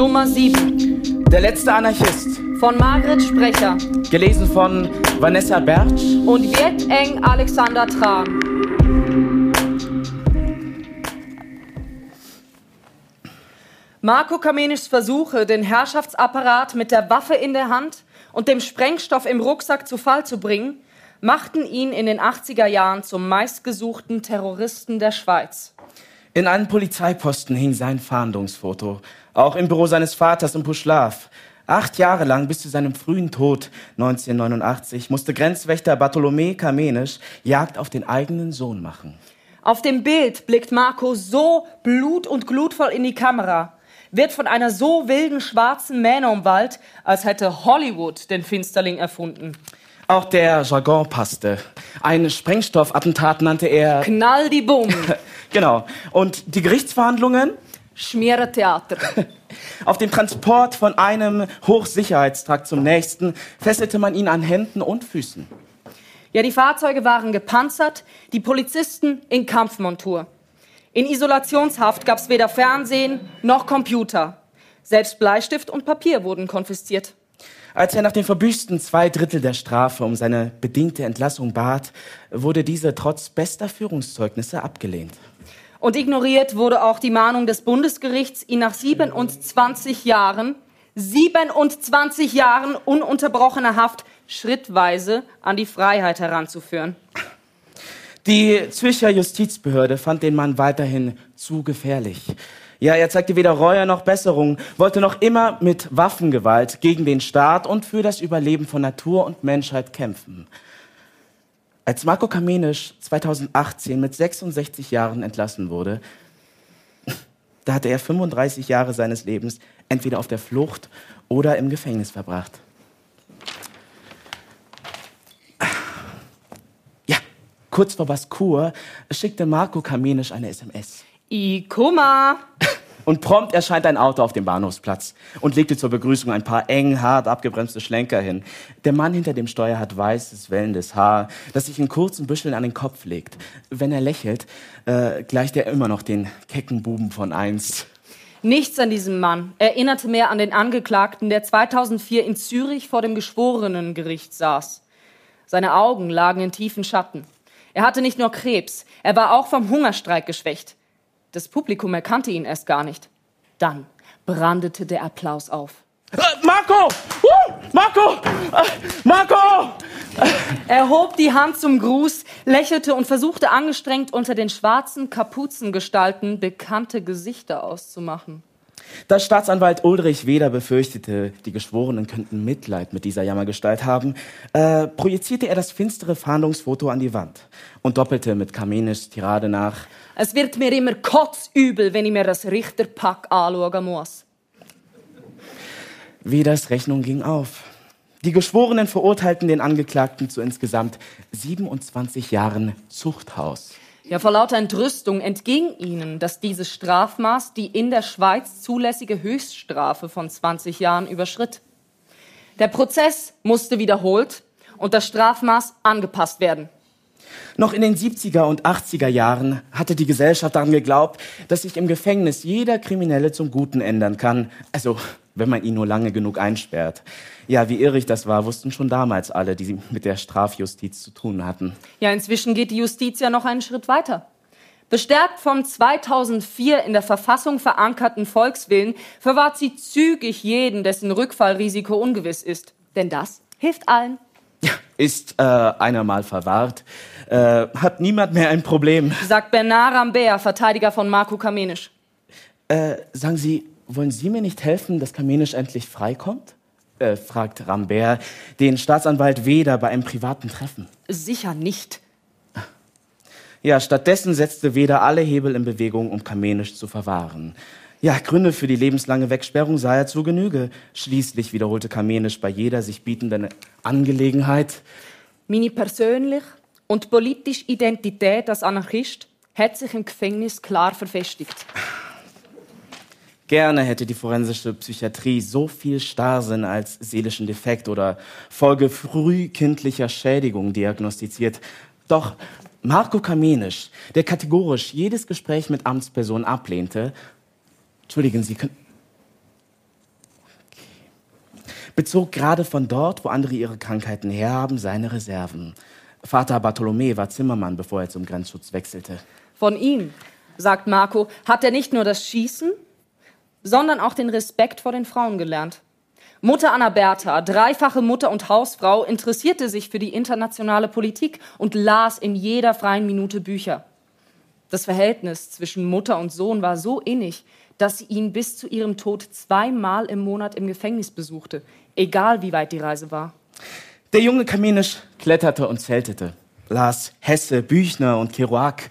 Nummer 7 Der letzte Anarchist. von Margret Sprecher Gelesen von Vanessa Bertsch. und Viet Eng Alexander Tran. Marco Kamenischs Versuche, den Herrschaftsapparat mit der Waffe in der Hand und dem Sprengstoff im Rucksack zu Fall zu bringen, machten ihn in den 80er Jahren zum meistgesuchten Terroristen der Schweiz. In einem Polizeiposten hing sein Fahndungsfoto. Auch im Büro seines Vaters in Puschlav. Acht Jahre lang bis zu seinem frühen Tod 1989 musste Grenzwächter Bartholomä Kamenisch Jagd auf den eigenen Sohn machen. Auf dem Bild blickt Marco so blut- und glutvoll in die Kamera, wird von einer so wilden schwarzen Mähne umwallt, als hätte Hollywood den Finsterling erfunden. Auch der Jargon passte. Ein Sprengstoffattentat nannte er. Knall die Bumm, Genau. Und die Gerichtsverhandlungen? Schmierentheater. Auf dem Transport von einem Hochsicherheitstrakt zum nächsten fesselte man ihn an Händen und Füßen. Ja, die Fahrzeuge waren gepanzert, die Polizisten in Kampfmontur. In Isolationshaft gab es weder Fernsehen noch Computer. Selbst Bleistift und Papier wurden konfisziert. Als er nach den verbüßten zwei Drittel der Strafe um seine bedingte Entlassung bat, wurde diese trotz bester Führungszeugnisse abgelehnt. Und ignoriert wurde auch die Mahnung des Bundesgerichts, ihn nach 27 Jahren, 27 Jahren ununterbrochener Haft schrittweise an die Freiheit heranzuführen. Die Zürcher Justizbehörde fand den Mann weiterhin zu gefährlich. Ja, er zeigte weder Reue noch Besserung, wollte noch immer mit Waffengewalt gegen den Staat und für das Überleben von Natur und Menschheit kämpfen. Als Marco Kamenisch 2018 mit 66 Jahren entlassen wurde, da hatte er 35 Jahre seines Lebens entweder auf der Flucht oder im Gefängnis verbracht. Ja, kurz vor Baskur schickte Marco Kamenisch eine SMS. I Kummer. Und prompt erscheint ein Auto auf dem Bahnhofsplatz und legte zur Begrüßung ein paar eng, hart abgebremste Schlenker hin. Der Mann hinter dem Steuer hat weißes, wellendes Haar, das sich in kurzen Büscheln an den Kopf legt. Wenn er lächelt, äh, gleicht er immer noch den kecken Buben von einst. Nichts an diesem Mann erinnerte mehr an den Angeklagten, der 2004 in Zürich vor dem Geschworenengericht saß. Seine Augen lagen in tiefen Schatten. Er hatte nicht nur Krebs, er war auch vom Hungerstreik geschwächt. Das Publikum erkannte ihn erst gar nicht. Dann brandete der Applaus auf. Äh, Marco! Uh, Marco! Äh, Marco! Er hob die Hand zum Gruß, lächelte und versuchte angestrengt unter den schwarzen Kapuzengestalten bekannte Gesichter auszumachen. Da Staatsanwalt Ulrich Weder befürchtete, die Geschworenen könnten Mitleid mit dieser Jammergestalt haben, äh, projizierte er das finstere Fahndungsfoto an die Wand und doppelte mit Kamenischs Tirade nach. Es wird mir immer kotzübel, wenn ich mir das Richterpack anschauen muss. Weders Rechnung ging auf. Die Geschworenen verurteilten den Angeklagten zu insgesamt 27 Jahren Zuchthaus. Ja, vor lauter Entrüstung entging ihnen, dass dieses Strafmaß die in der Schweiz zulässige Höchststrafe von 20 Jahren überschritt. Der Prozess musste wiederholt und das Strafmaß angepasst werden. Noch in den 70er und 80er Jahren hatte die Gesellschaft daran geglaubt, dass sich im Gefängnis jeder Kriminelle zum Guten ändern kann. Also, wenn man ihn nur lange genug einsperrt. Ja, wie irrig das war, wussten schon damals alle, die mit der Strafjustiz zu tun hatten. Ja, inzwischen geht die Justiz ja noch einen Schritt weiter. Bestärkt vom 2004 in der Verfassung verankerten Volkswillen verwahrt sie zügig jeden, dessen Rückfallrisiko ungewiss ist. Denn das hilft allen. Ist äh, einer mal verwahrt, äh, hat niemand mehr ein Problem. Sagt Bernard Rambert, Verteidiger von Marco Kamenisch. Äh, sagen Sie, wollen Sie mir nicht helfen, dass Kamenisch endlich freikommt? Äh, fragt Rambert den Staatsanwalt Weder bei einem privaten Treffen. Sicher nicht. Ja, stattdessen setzte Weder alle Hebel in Bewegung, um Kamenisch zu verwahren. Ja, Gründe für die lebenslange Wegsperrung sah er zu Genüge. Schließlich wiederholte Kamenisch bei jeder sich bietenden Angelegenheit. Meine persönliche und politische Identität als Anarchist hat sich im Gefängnis klar verfestigt. Gerne hätte die forensische Psychiatrie so viel Starrsinn als seelischen Defekt oder Folge frühkindlicher Schädigung diagnostiziert. Doch Marco Kamenisch, der kategorisch jedes Gespräch mit Amtspersonen ablehnte, Entschuldigen Sie, können. Okay. Bezog gerade von dort, wo andere ihre Krankheiten herhaben, seine Reserven. Vater Bartholomä war Zimmermann, bevor er zum Grenzschutz wechselte. Von ihm, sagt Marco, hat er nicht nur das Schießen, sondern auch den Respekt vor den Frauen gelernt. Mutter Anna Bertha, dreifache Mutter und Hausfrau, interessierte sich für die internationale Politik und las in jeder freien Minute Bücher. Das Verhältnis zwischen Mutter und Sohn war so innig, dass sie ihn bis zu ihrem Tod zweimal im Monat im Gefängnis besuchte, egal wie weit die Reise war. Der junge Kamenisch kletterte und zeltete, las Hesse, Büchner und Kerouac.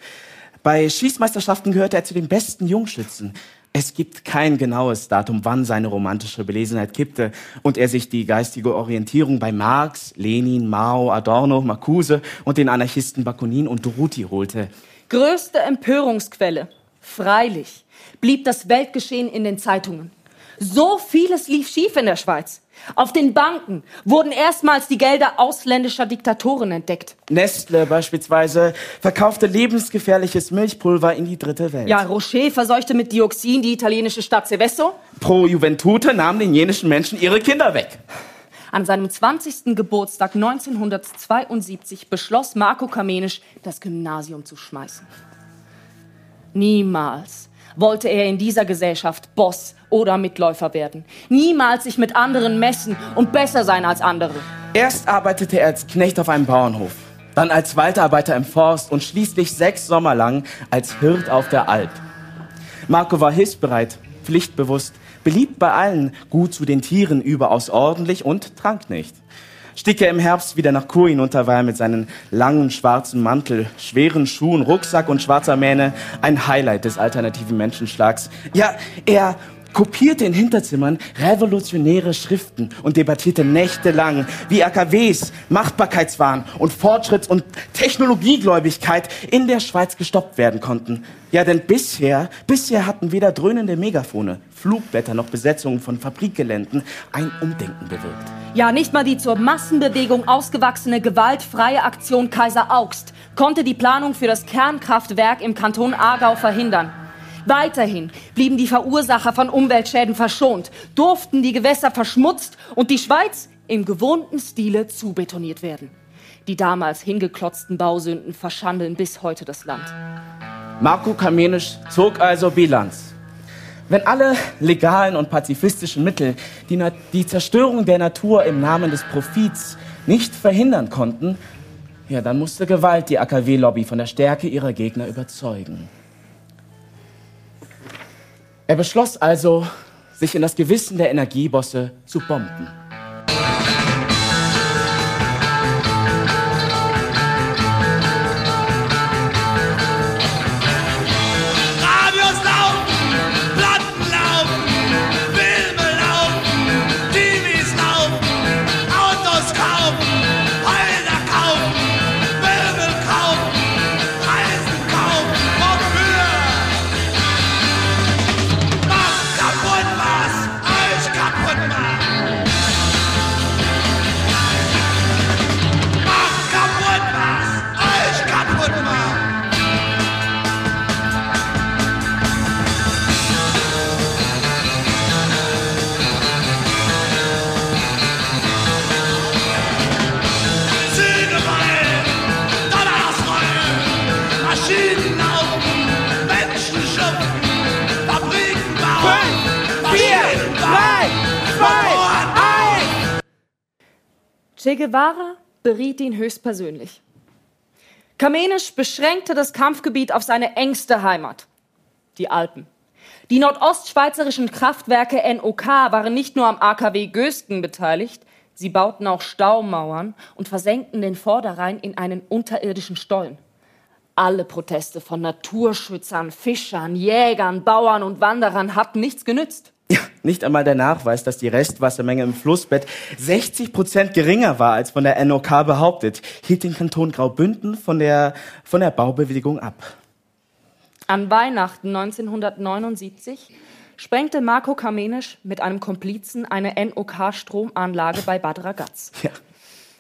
Bei Schießmeisterschaften gehörte er zu den besten Jungschützen. Es gibt kein genaues Datum, wann seine romantische Belesenheit kippte und er sich die geistige Orientierung bei Marx, Lenin, Mao, Adorno, Marcuse und den Anarchisten Bakunin und Durruti holte. Größte Empörungsquelle, freilich, blieb das Weltgeschehen in den Zeitungen. So vieles lief schief in der Schweiz. Auf den Banken wurden erstmals die Gelder ausländischer Diktatoren entdeckt. Nestle beispielsweise verkaufte lebensgefährliches Milchpulver in die dritte Welt. Ja, Rocher verseuchte mit Dioxin die italienische Stadt Seveso. Pro Juventute nahmen den jenischen Menschen ihre Kinder weg. An seinem 20. Geburtstag 1972 beschloss Marco Kamenisch, das Gymnasium zu schmeißen. Niemals wollte er in dieser Gesellschaft Boss oder Mitläufer werden. Niemals sich mit anderen messen und besser sein als andere. Erst arbeitete er als Knecht auf einem Bauernhof, dann als Waldarbeiter im Forst und schließlich sechs Sommer lang als Hirt auf der Alp. Marco war hilfsbereit, pflichtbewusst, beliebt bei allen, gut zu den Tieren, überaus ordentlich und trank nicht. Stieg er im Herbst wieder nach Chur hinunter, war er mit seinem langen schwarzen Mantel, schweren Schuhen, Rucksack und schwarzer Mähne ein Highlight des alternativen Menschenschlags. Ja, er kopierte in Hinterzimmern revolutionäre Schriften und debattierte nächtelang, wie AKWs, Machtbarkeitswahn und Fortschritts- und Technologiegläubigkeit in der Schweiz gestoppt werden konnten. Ja, denn bisher, bisher hatten weder dröhnende Megafone, Flugblätter noch Besetzungen von Fabrikgeländen ein Umdenken bewirkt. Ja, nicht mal die zur Massenbewegung ausgewachsene gewaltfreie Aktion Kaiser Augst konnte die Planung für das Kernkraftwerk im Kanton Aargau verhindern. Weiterhin blieben die Verursacher von Umweltschäden verschont, durften die Gewässer verschmutzt und die Schweiz im gewohnten Stile zubetoniert werden. Die damals hingeklotzten Bausünden verschandeln bis heute das Land. Marco Kamenisch zog also Bilanz. Wenn alle legalen und pazifistischen Mittel die, die Zerstörung der Natur im Namen des Profits nicht verhindern konnten, ja, dann musste Gewalt die AKW-Lobby von der Stärke ihrer Gegner überzeugen. Er beschloss also, sich in das Gewissen der Energiebosse zu bomben. Guevara beriet ihn höchstpersönlich. Kamenisch beschränkte das Kampfgebiet auf seine engste Heimat, die Alpen. Die nordostschweizerischen Kraftwerke NOK waren nicht nur am AKW Gösgen beteiligt, sie bauten auch Staumauern und versenkten den Vorderrhein in einen unterirdischen Stollen. Alle Proteste von Naturschützern, Fischern, Jägern, Bauern und Wanderern hatten nichts genützt. Ja, nicht einmal der Nachweis, dass die Restwassermenge im Flussbett 60 Prozent geringer war als von der NOK behauptet, hielt den Kanton Graubünden von der, von der Baubewegung ab. An Weihnachten 1979 sprengte Marco Kamenisch mit einem Komplizen eine NOK-Stromanlage bei Bad Ragaz. Ja.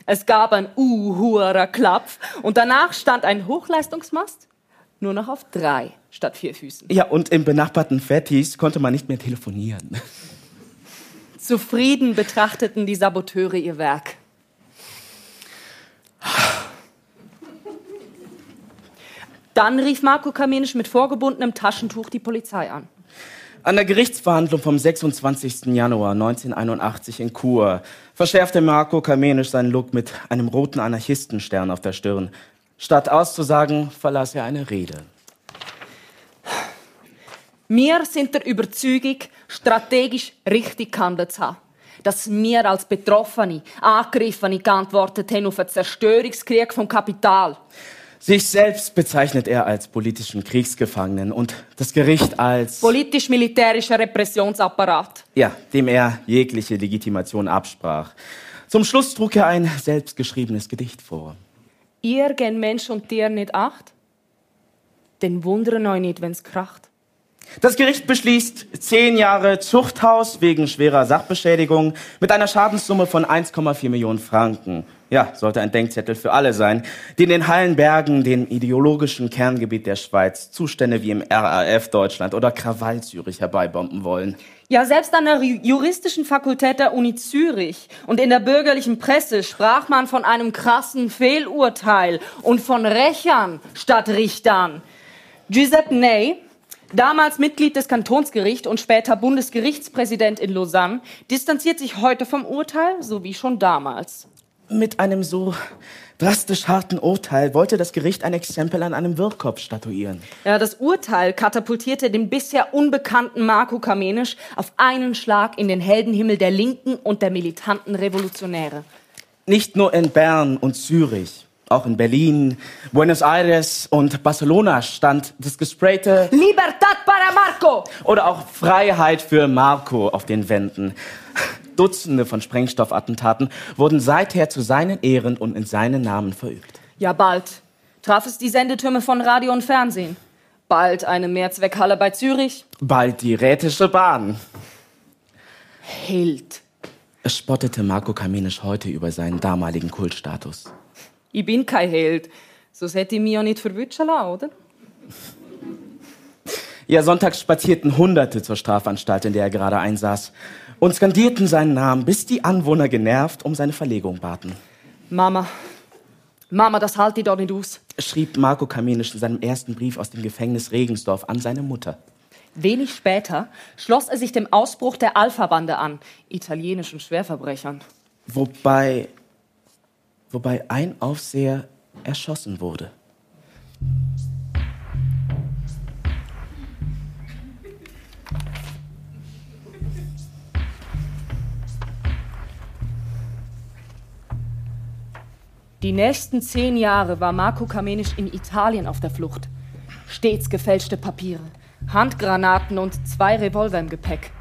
Es gab ein Uhurer Klapf und danach stand ein Hochleistungsmast nur noch auf drei statt vier Füßen. Ja, und im benachbarten Fettis konnte man nicht mehr telefonieren. Zufrieden betrachteten die Saboteure ihr Werk. Dann rief Marco Kamenisch mit vorgebundenem Taschentuch die Polizei an. An der Gerichtsverhandlung vom 26. Januar 1981 in Chur verschärfte Marco Kamenisch seinen Look mit einem roten Anarchistenstern auf der Stirn. Statt auszusagen, verlas er eine Rede. Wir sind der Überzeugung, strategisch richtig gehandelt zu haben. Dass wir als Betroffene, Angegriffene geantwortet haben auf einen Zerstörungskrieg vom Kapital. Sich selbst bezeichnet er als politischen Kriegsgefangenen und das Gericht als politisch-militärischer Repressionsapparat. Ja, dem er jegliche Legitimation absprach. Zum Schluss trug er ein selbstgeschriebenes Gedicht vor. Ihr gen Mensch und Tier nicht acht? Denn wundern euch nicht, wenn's kracht. Das Gericht beschließt zehn Jahre Zuchthaus wegen schwerer Sachbeschädigung mit einer Schadenssumme von 1,4 Millionen Franken. Ja, sollte ein Denkzettel für alle sein, die in den Hallenbergen, dem ideologischen Kerngebiet der Schweiz, Zustände wie im RAF Deutschland oder Krawall Zürich herbeibomben wollen. Ja, selbst an der juristischen Fakultät der Uni Zürich und in der bürgerlichen Presse sprach man von einem krassen Fehlurteil und von Rächern statt Richtern. Giuseppe Ney, damals Mitglied des Kantonsgerichts und später Bundesgerichtspräsident in Lausanne, distanziert sich heute vom Urteil, so wie schon damals. Mit einem so drastisch harten Urteil wollte das Gericht ein Exempel an einem Wirrkopf statuieren. Ja, das Urteil katapultierte den bisher unbekannten Marco Kamenisch auf einen Schlag in den Heldenhimmel der Linken und der militanten Revolutionäre. Nicht nur in Bern und Zürich, auch in Berlin, Buenos Aires und Barcelona stand das gesprayte Libertad para Marco! oder auch Freiheit für Marco auf den Wänden. Dutzende von Sprengstoffattentaten wurden seither zu seinen Ehren und in seinen Namen verübt. Ja, bald traf es die Sendetürme von Radio und Fernsehen. Bald eine Mehrzweckhalle bei Zürich. Bald die Rätische Bahn. Held. Es spottete Marco Kamenisch heute über seinen damaligen Kultstatus. Ich bin kein Held. Sonst hätte ich mich ja nicht verwünschen lassen, oder? Ja, sonntags spazierten Hunderte zur Strafanstalt, in der er gerade einsaß, und skandierten seinen Namen, bis die Anwohner genervt um seine Verlegung baten. Mama, Mama, das halte ich doch nicht aus. Schrieb Marco Kamenisch in seinem ersten Brief aus dem Gefängnis Regensdorf an seine Mutter. Wenig später schloss er sich dem Ausbruch der Alpha-Bande an, italienischen Schwerverbrechern. Wobei, wobei ein Aufseher erschossen wurde. Die nächsten zehn Jahre war Marco Kamenisch in Italien auf der Flucht. Stets gefälschte Papiere, Handgranaten und zwei Revolver im Gepäck.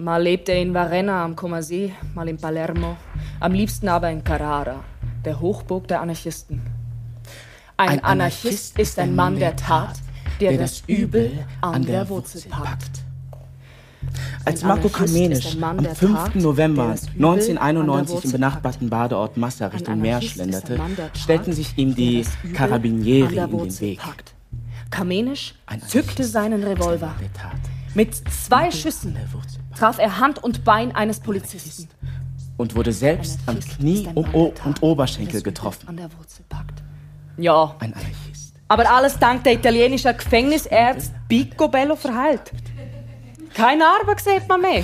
Mal lebte er in Varenna am Comasee, mal in Palermo, am liebsten aber in Carrara, der Hochburg der Anarchisten. Ein, Anarchist ist ein Mann der Tat, der das Übel an der Wurzel packt. Als Marco Kamenisch am 5. November 1991 im benachbarten Badeort Massa Richtung Meer schlenderte, stellten sich ihm die Carabinieri in den Weg. Kamenisch zückte seinen Revolver. Mit zwei Schüssen traf er Hand und Bein eines Polizisten. Und wurde selbst am Knie und, o und Oberschenkel getroffen. Ja. Ein Anarchist. Aber alles dank der italienischen Gefängnisärzt Picobello verheilt. Keine Narbe sieht man mehr.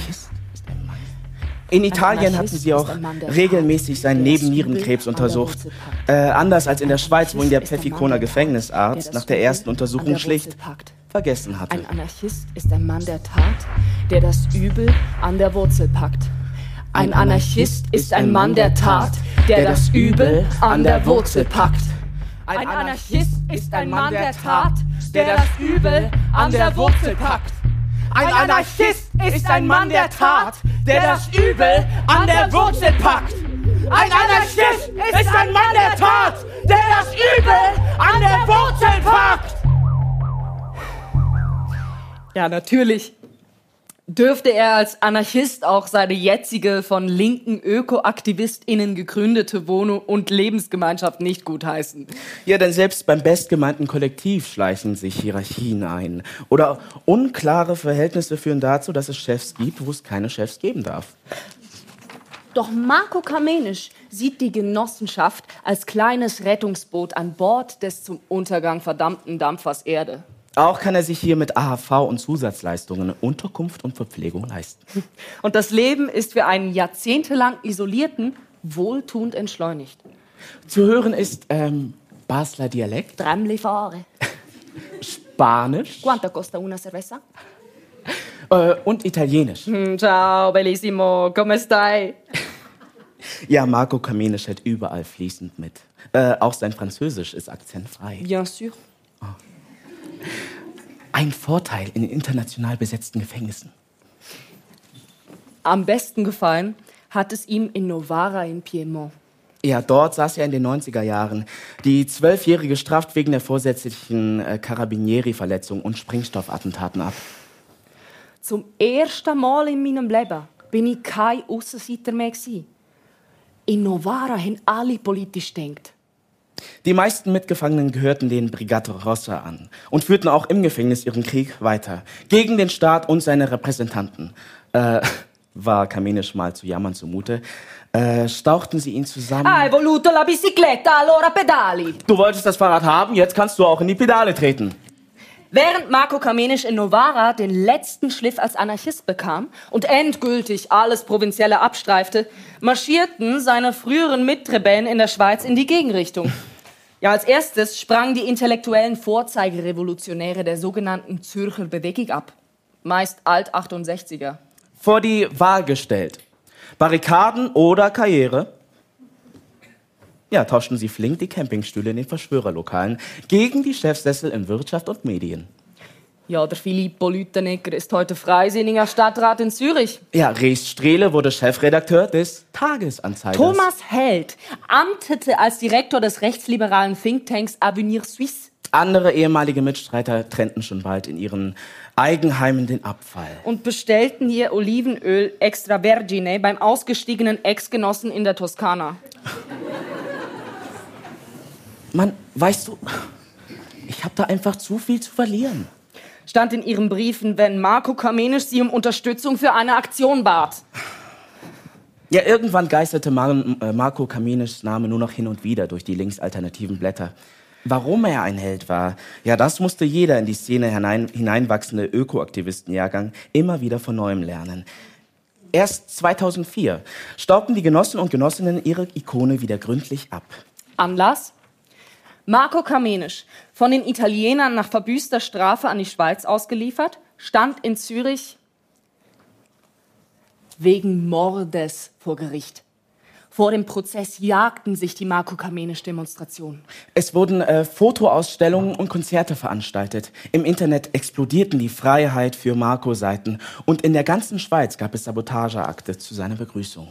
In Italien hatten sie auch regelmäßig seinen Nebennierenkrebs untersucht. Äh, anders als in der Schweiz, wo ihn der Pfeffikoner Gefängnisarzt nach der ersten Untersuchung schlicht vergessen hatte. Ein Anarchist ist ein Mann der Tat, der das Übel an der Wurzel packt. Ein Anarchist ist ein Mann der Tat, der das Übel an der Wurzel packt. Ein Anarchist ist ein Mann der Tat, der das Übel an der Wurzel packt. Ein Anarchist ist ein Mann der Tat, der das Übel an der Wurzel packt. Ein Anarchist ist ein Mann der Tat, der das Übel an der Wurzel packt. Ja, natürlich. dürfte er als Anarchist auch seine jetzige von linken ÖkoaktivistInnen gegründete Wohnung und Lebensgemeinschaft nicht gutheißen. Ja, denn selbst beim bestgemeinten Kollektiv schleichen sich Hierarchien ein. Oder unklare Verhältnisse führen dazu, dass es Chefs gibt, wo es keine Chefs geben darf. Doch Marco Kamenisch sieht die Genossenschaft als kleines Rettungsboot an Bord des zum Untergang verdammten Dampfers Erde. Auch kann er sich hier mit AHV und Zusatzleistungen Unterkunft und Verpflegung leisten. Und das Leben ist für einen jahrzehntelang Isolierten wohltuend entschleunigt. Zu hören ist ähm, Basler Dialekt, Tramli fare. Spanisch Quanto costa una cerveza? äh, und Italienisch. Hm, Ciao, bellissimo, come stai? Ja, Marco Kamenisch hält überall fließend mit. Äh, auch sein Französisch ist akzentfrei. Bien sûr. Ein Vorteil in international besetzten Gefängnissen. Am besten gefallen hat es ihm in Novara in Piemont. Ja, dort saß er in den 90er Jahren die zwölfjährige Straft wegen der vorsätzlichen äh, Carabinieri-Verletzung und Sprengstoffattentaten ab. Zum ersten Mal in meinem Leben bin ich kein Aussenseiter mehr. In Novara haben alle politisch denkt. Die meisten Mitgefangenen gehörten den Brigate Rossa an und führten auch im Gefängnis ihren Krieg weiter. Gegen den Staat und seine Repräsentanten. Äh, war Kamenisch mal zu jammern zumute. Äh, stauchten sie ihn zusammen. Hai voluto la bicicletta, allora pedali. Du wolltest das Fahrrad haben, jetzt kannst du auch in die Pedale treten. Während Marco Kamenisch in Novara den letzten Schliff als Anarchist bekam und endgültig alles Provinzielle abstreifte, marschierten seine früheren Mitrebellen in der Schweiz in die Gegenrichtung. Ja, als erstes sprangen die intellektuellen Vorzeigerevolutionäre der sogenannten Zürcher Bewegung ab. Meist Alt-68er. Vor die Wahl gestellt. Barrikaden oder Karriere? Ja, tauschten sie flink die Campingstühle in den Verschwörerlokalen gegen die Chefsessel in Wirtschaft und Medien. Ja, der Filippo Lütenegger ist heute freisinniger Stadtrat in Zürich. Ja, Rees Strehle wurde Chefredakteur des Tagesanzeigers. Thomas Held amtete als Direktor des rechtsliberalen Thinktanks Avenir Suisse. Andere ehemalige Mitstreiter trennten schon bald in ihren Eigenheimen den Abfall. und bestellten hier Olivenöl extra vergine beim ausgestiegenen Ex-Genossen in der Toskana. Mann, weißt du, ich habe da einfach zu viel zu verlieren. Stand in ihren Briefen, wenn Marco Kamenisch sie um Unterstützung für eine Aktion bat. Ja, irgendwann geisterte Mar äh, Marco Kamenischs Name nur noch hin und wieder durch die linksalternativen Blätter. Warum er ein Held war, ja, das musste jeder in die Szene hinein, hineinwachsende Ökoaktivistenjahrgang immer wieder von neuem lernen. Erst 2004 staubten die Genossen und Genossinnen ihre Ikone wieder gründlich ab. Anlass? Marco Kamenisch, von den Italienern nach verbüßter Strafe an die Schweiz ausgeliefert, stand in Zürich wegen Mordes vor Gericht. Vor dem Prozess jagten sich die Marco Kamenisch-Demonstrationen. Es wurden äh, Fotoausstellungen und Konzerte veranstaltet. Im Internet explodierten die Freiheit für Marco-Seiten und in der ganzen Schweiz gab es Sabotageakte zu seiner Begrüßung.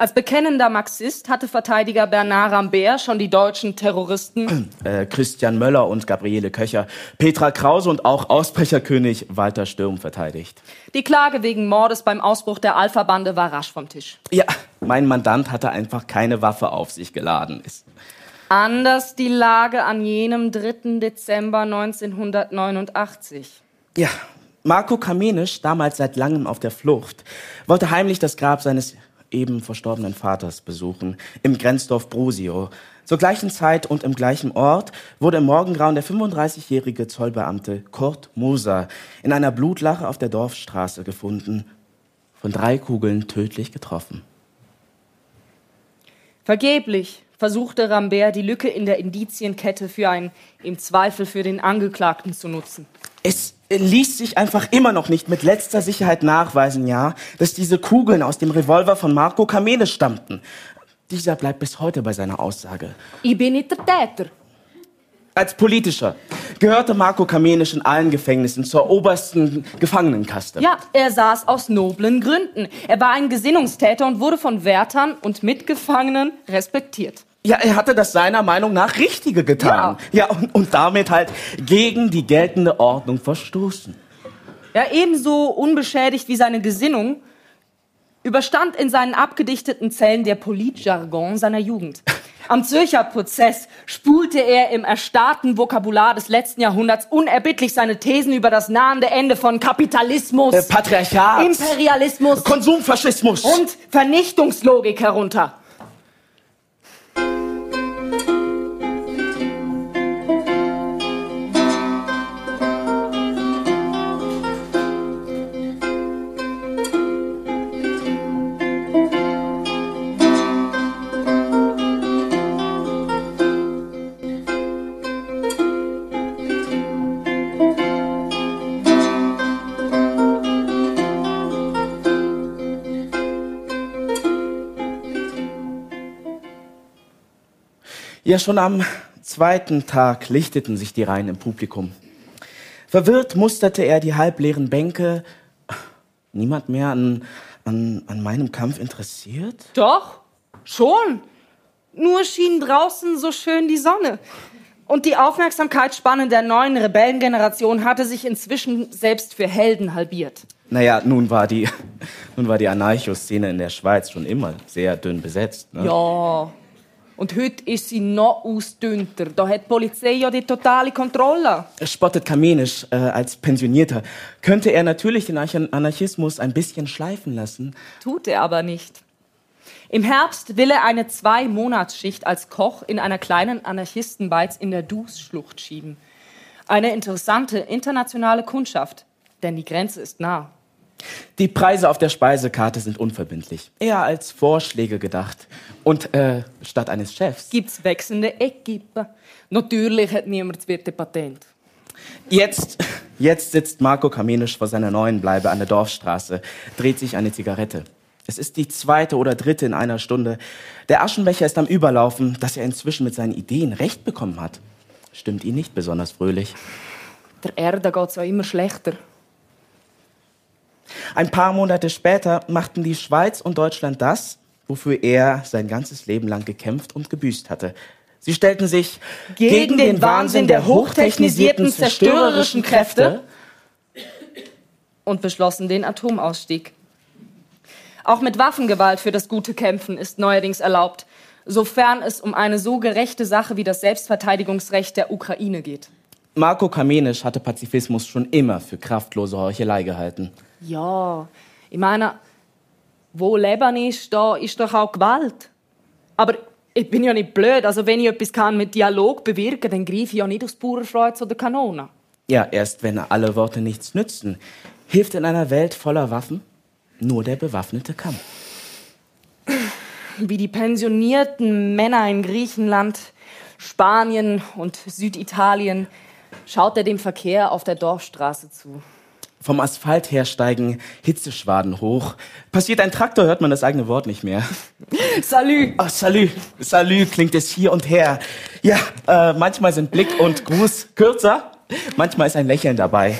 Als bekennender Marxist hatte Verteidiger Bernard Rambert schon die deutschen Terroristen Äh, Christian Möller und Gabriele Köcher, Petra Krause und auch Ausbrecherkönig Walter Sturm verteidigt. Die Klage wegen Mordes beim Ausbruch der Alpha-Bande war rasch vom Tisch. Ja, mein Mandant hatte einfach keine Waffe auf sich geladen. Ist Anders die Lage an jenem 3. Dezember 1989. Ja, Marco Kamenisch, damals seit langem auf der Flucht, wollte heimlich das Grab seines eben verstorbenen Vaters besuchen, im Grenzdorf Brusio. Zur gleichen Zeit und im gleichen Ort wurde im Morgengrauen der 35-jährige Zollbeamte Kurt Moser in einer Blutlache auf der Dorfstraße gefunden, von drei Kugeln tödlich getroffen. Vergeblich versuchte Rambert, die Lücke in der Indizienkette für einen im Zweifel für den Angeklagten zu nutzen. Es ließ sich einfach immer noch nicht mit letzter Sicherheit nachweisen, ja, dass diese Kugeln aus dem Revolver von Marco Kamene stammten. Dieser bleibt bis heute bei seiner Aussage. Ich bin nicht der Täter. Als politischer gehörte Marco Kamenisch in allen Gefängnissen zur obersten Gefangenenkaste. Ja, er saß aus noblen Gründen. Er war ein Gesinnungstäter und wurde von Wärtern und Mitgefangenen respektiert. Ja, er hatte das seiner Meinung nach Richtige getan. Ja, und, und damit halt gegen die geltende Ordnung verstoßen. ja ebenso unbeschädigt wie seine Gesinnung, überstand in seinen abgedichteten Zellen der Politjargon seiner Jugend. Am Zürcher Prozess spulte er im erstarrten Vokabular des letzten Jahrhunderts unerbittlich seine Thesen über das nahende Ende von Kapitalismus, Äh, Patriarchat, Imperialismus Konsumfaschismus. und Vernichtungslogik herunter. Ja, schon am zweiten Tag lichteten sich die Reihen im Publikum. Verwirrt musterte er die halbleeren Bänke. Niemand mehr an, an, an meinem Kampf interessiert? Doch, schon. Nur schien draußen so schön die Sonne. Und die Aufmerksamkeitsspanne der neuen Rebellengeneration hatte sich inzwischen selbst für Helden halbiert. Naja, nun war die, nun war die Anarcho-Szene in der Schweiz schon immer sehr dünn besetzt. Ne? Ja. Und heute ist sie noch ausdünnter. Da hat die Polizei ja die totale Kontrolle. Spottet Kamenisch äh, als Pensionierter. Könnte er natürlich den Anarch- Anarchismus ein bisschen schleifen lassen. Tut er aber nicht. Im Herbst will er eine Zwei-Monats-Schicht als Koch in einer kleinen Anarchistenbeiz in der Dus-Schlucht schieben. Eine interessante internationale Kundschaft, denn die Grenze ist nah. Die Preise auf der Speisekarte sind unverbindlich. Eher als Vorschläge gedacht. Und äh, statt eines Chefs. Gibt's wechselnde Equipen? Natürlich hat niemand das vierte Patent. Jetzt, jetzt sitzt Marco Kamenisch vor seiner neuen Bleibe an der Dorfstraße, dreht sich eine Zigarette. Es ist die zweite oder dritte in einer Stunde. Der Aschenbecher ist am Überlaufen, dass er inzwischen mit seinen Ideen recht bekommen hat. Stimmt ihn nicht besonders fröhlich. Der Erde geht's ja immer schlechter. Ein paar Monate später machten die Schweiz und Deutschland das, wofür er sein ganzes Leben lang gekämpft und gebüßt hatte. Sie stellten sich Gegen den Wahnsinn der hochtechnisierten, zerstörerischen Kräfte und beschlossen den Atomausstieg. Auch mit Waffengewalt für das gute Kämpfen ist neuerdings erlaubt, sofern es um eine so gerechte Sache wie das Selbstverteidigungsrecht der Ukraine geht. Marco Kamenisch hatte Pazifismus schon immer für kraftlose Heuchelei gehalten. Ja, ich meine, wo Leben ist, da ist doch auch Gewalt. Aber ich bin ja nicht blöd, also wenn ich etwas kann mit Dialog bewirken, dann greife ich ja nicht aufs Bauernkreuz oder Kanone. Ja, erst wenn alle Worte nichts nützen, hilft in einer Welt voller Waffen nur der bewaffnete Kampf. Wie die pensionierten Männer in Griechenland, Spanien und Süditalien schaut er dem Verkehr auf der Dorfstraße zu. Vom Asphalt her steigen Hitzeschwaden hoch. Passiert ein Traktor, hört man das eigene Wort nicht mehr. Salü! Oh, salü, salü klingt es hier und her. Ja, äh, manchmal sind Blick und Gruß kürzer, manchmal ist ein Lächeln dabei.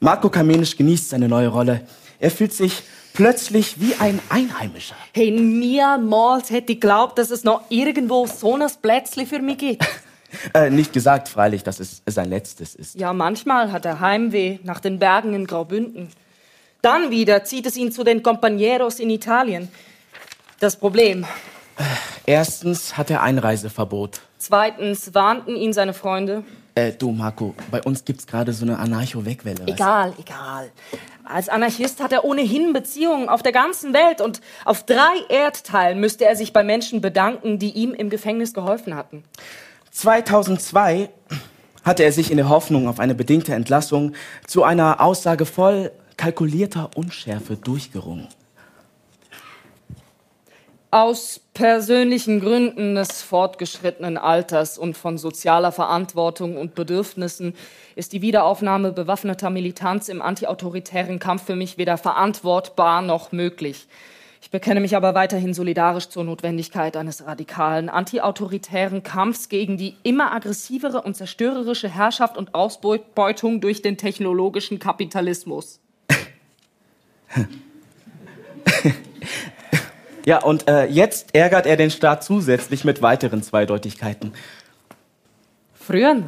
Marco Kamenisch genießt seine neue Rolle. Er fühlt sich plötzlich wie ein Einheimischer. Hey, niemals hätte ich geglaubt, dass es noch irgendwo so ein Plätzchen für mich gibt. Äh, nicht gesagt, freilich, dass es sein letztes ist. Ja, manchmal hat er Heimweh nach den Bergen in Graubünden. Dann wieder zieht es ihn zu den Compañeros in Italien. Das Problem. Erstens hat er Einreiseverbot. Zweitens warnten ihn seine Freunde. Äh, du, Marco, bei uns gibt's gerade so eine Anarcho-Wegwelle. weißt? Egal, egal. Als Anarchist hat er ohnehin Beziehungen auf der ganzen Welt und auf drei Erdteilen müsste er sich bei Menschen bedanken, die ihm im Gefängnis geholfen hatten. 2002 hatte er sich in der Hoffnung auf eine bedingte Entlassung zu einer Aussage voll kalkulierter Unschärfe durchgerungen. Aus persönlichen Gründen des fortgeschrittenen Alters und von sozialer Verantwortung und Bedürfnissen ist die Wiederaufnahme bewaffneter Militanz im antiautoritären Kampf für mich weder verantwortbar noch möglich. Ich bekenne mich aber weiterhin solidarisch zur Notwendigkeit eines radikalen, antiautoritären Kampfs gegen die immer aggressivere und zerstörerische Herrschaft und Ausbeutung durch den technologischen Kapitalismus. Ja, und äh, jetzt ärgert er den Staat zusätzlich mit weiteren Zweideutigkeiten. Früher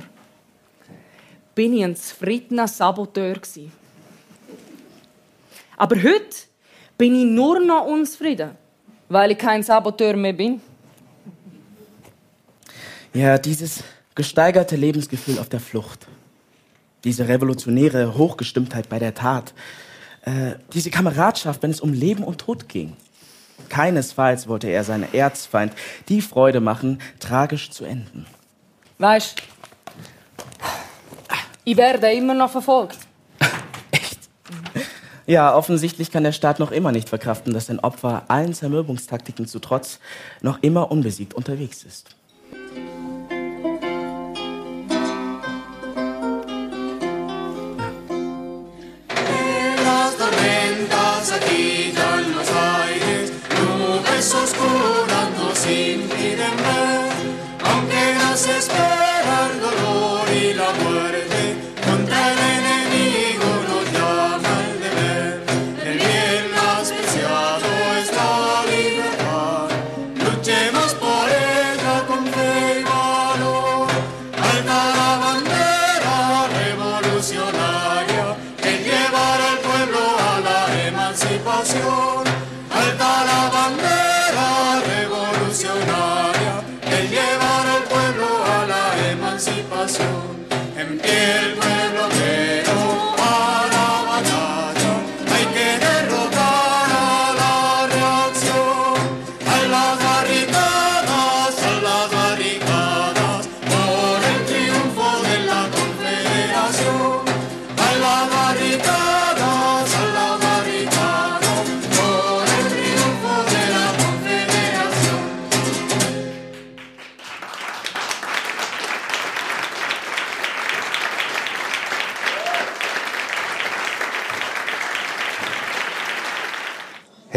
bin ich ein zufriedener Saboteur. Aber heute bin ich nur noch unzufrieden, weil ich kein Saboteur mehr bin. Ja, dieses gesteigerte Lebensgefühl auf der Flucht, diese revolutionäre Hochgestimmtheit bei der Tat, äh, diese Kameradschaft, wenn es um Leben und Tod ging. Keinesfalls wollte er seinen Erzfeind die Freude machen, tragisch zu enden. Weißt, ich werde immer noch verfolgt. Ja, offensichtlich kann der Staat noch immer nicht verkraften, dass sein Opfer allen Zermürbungstaktiken zu Trotz noch immer unbesiegt unterwegs ist.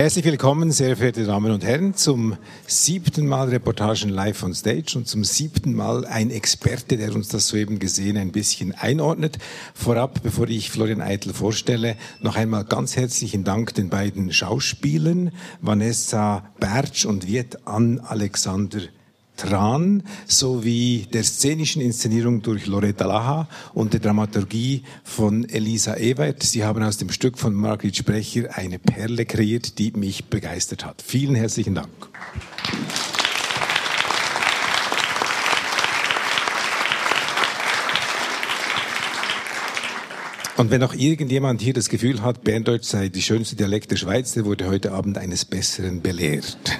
Herzlich willkommen, sehr verehrte Damen und Herren, zum siebten Mal Reportagen live on stage und zum siebten Mal ein Experte, der uns das soeben gesehen ein bisschen einordnet. Vorab, bevor ich Florian Eitel vorstelle, noch einmal ganz herzlichen Dank den beiden Schauspielern, Vanessa Bertsch und Viet An Alexander Tran sowie der szenischen Inszenierung durch Loretta Laha und der Dramaturgie von Elisa Ewert. Sie haben aus dem Stück von Margrit Sprecher eine Perle kreiert, die mich begeistert hat. Vielen herzlichen Dank. Und wenn auch irgendjemand hier das Gefühl hat, Berndeutsch sei die schönste Dialekt der Schweiz, der wurde heute Abend eines Besseren belehrt.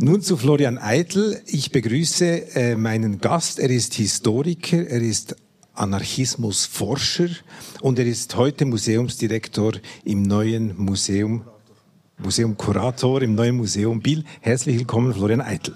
Nun zu Florian Eitel. Ich begrüße äh, meinen Gast. Er ist Historiker, er ist Anarchismusforscher und er ist heute Museumsdirektor im neuen Museum, Museum Kurator im neuen Museum Biel. Herzlich willkommen, Florian Eitel.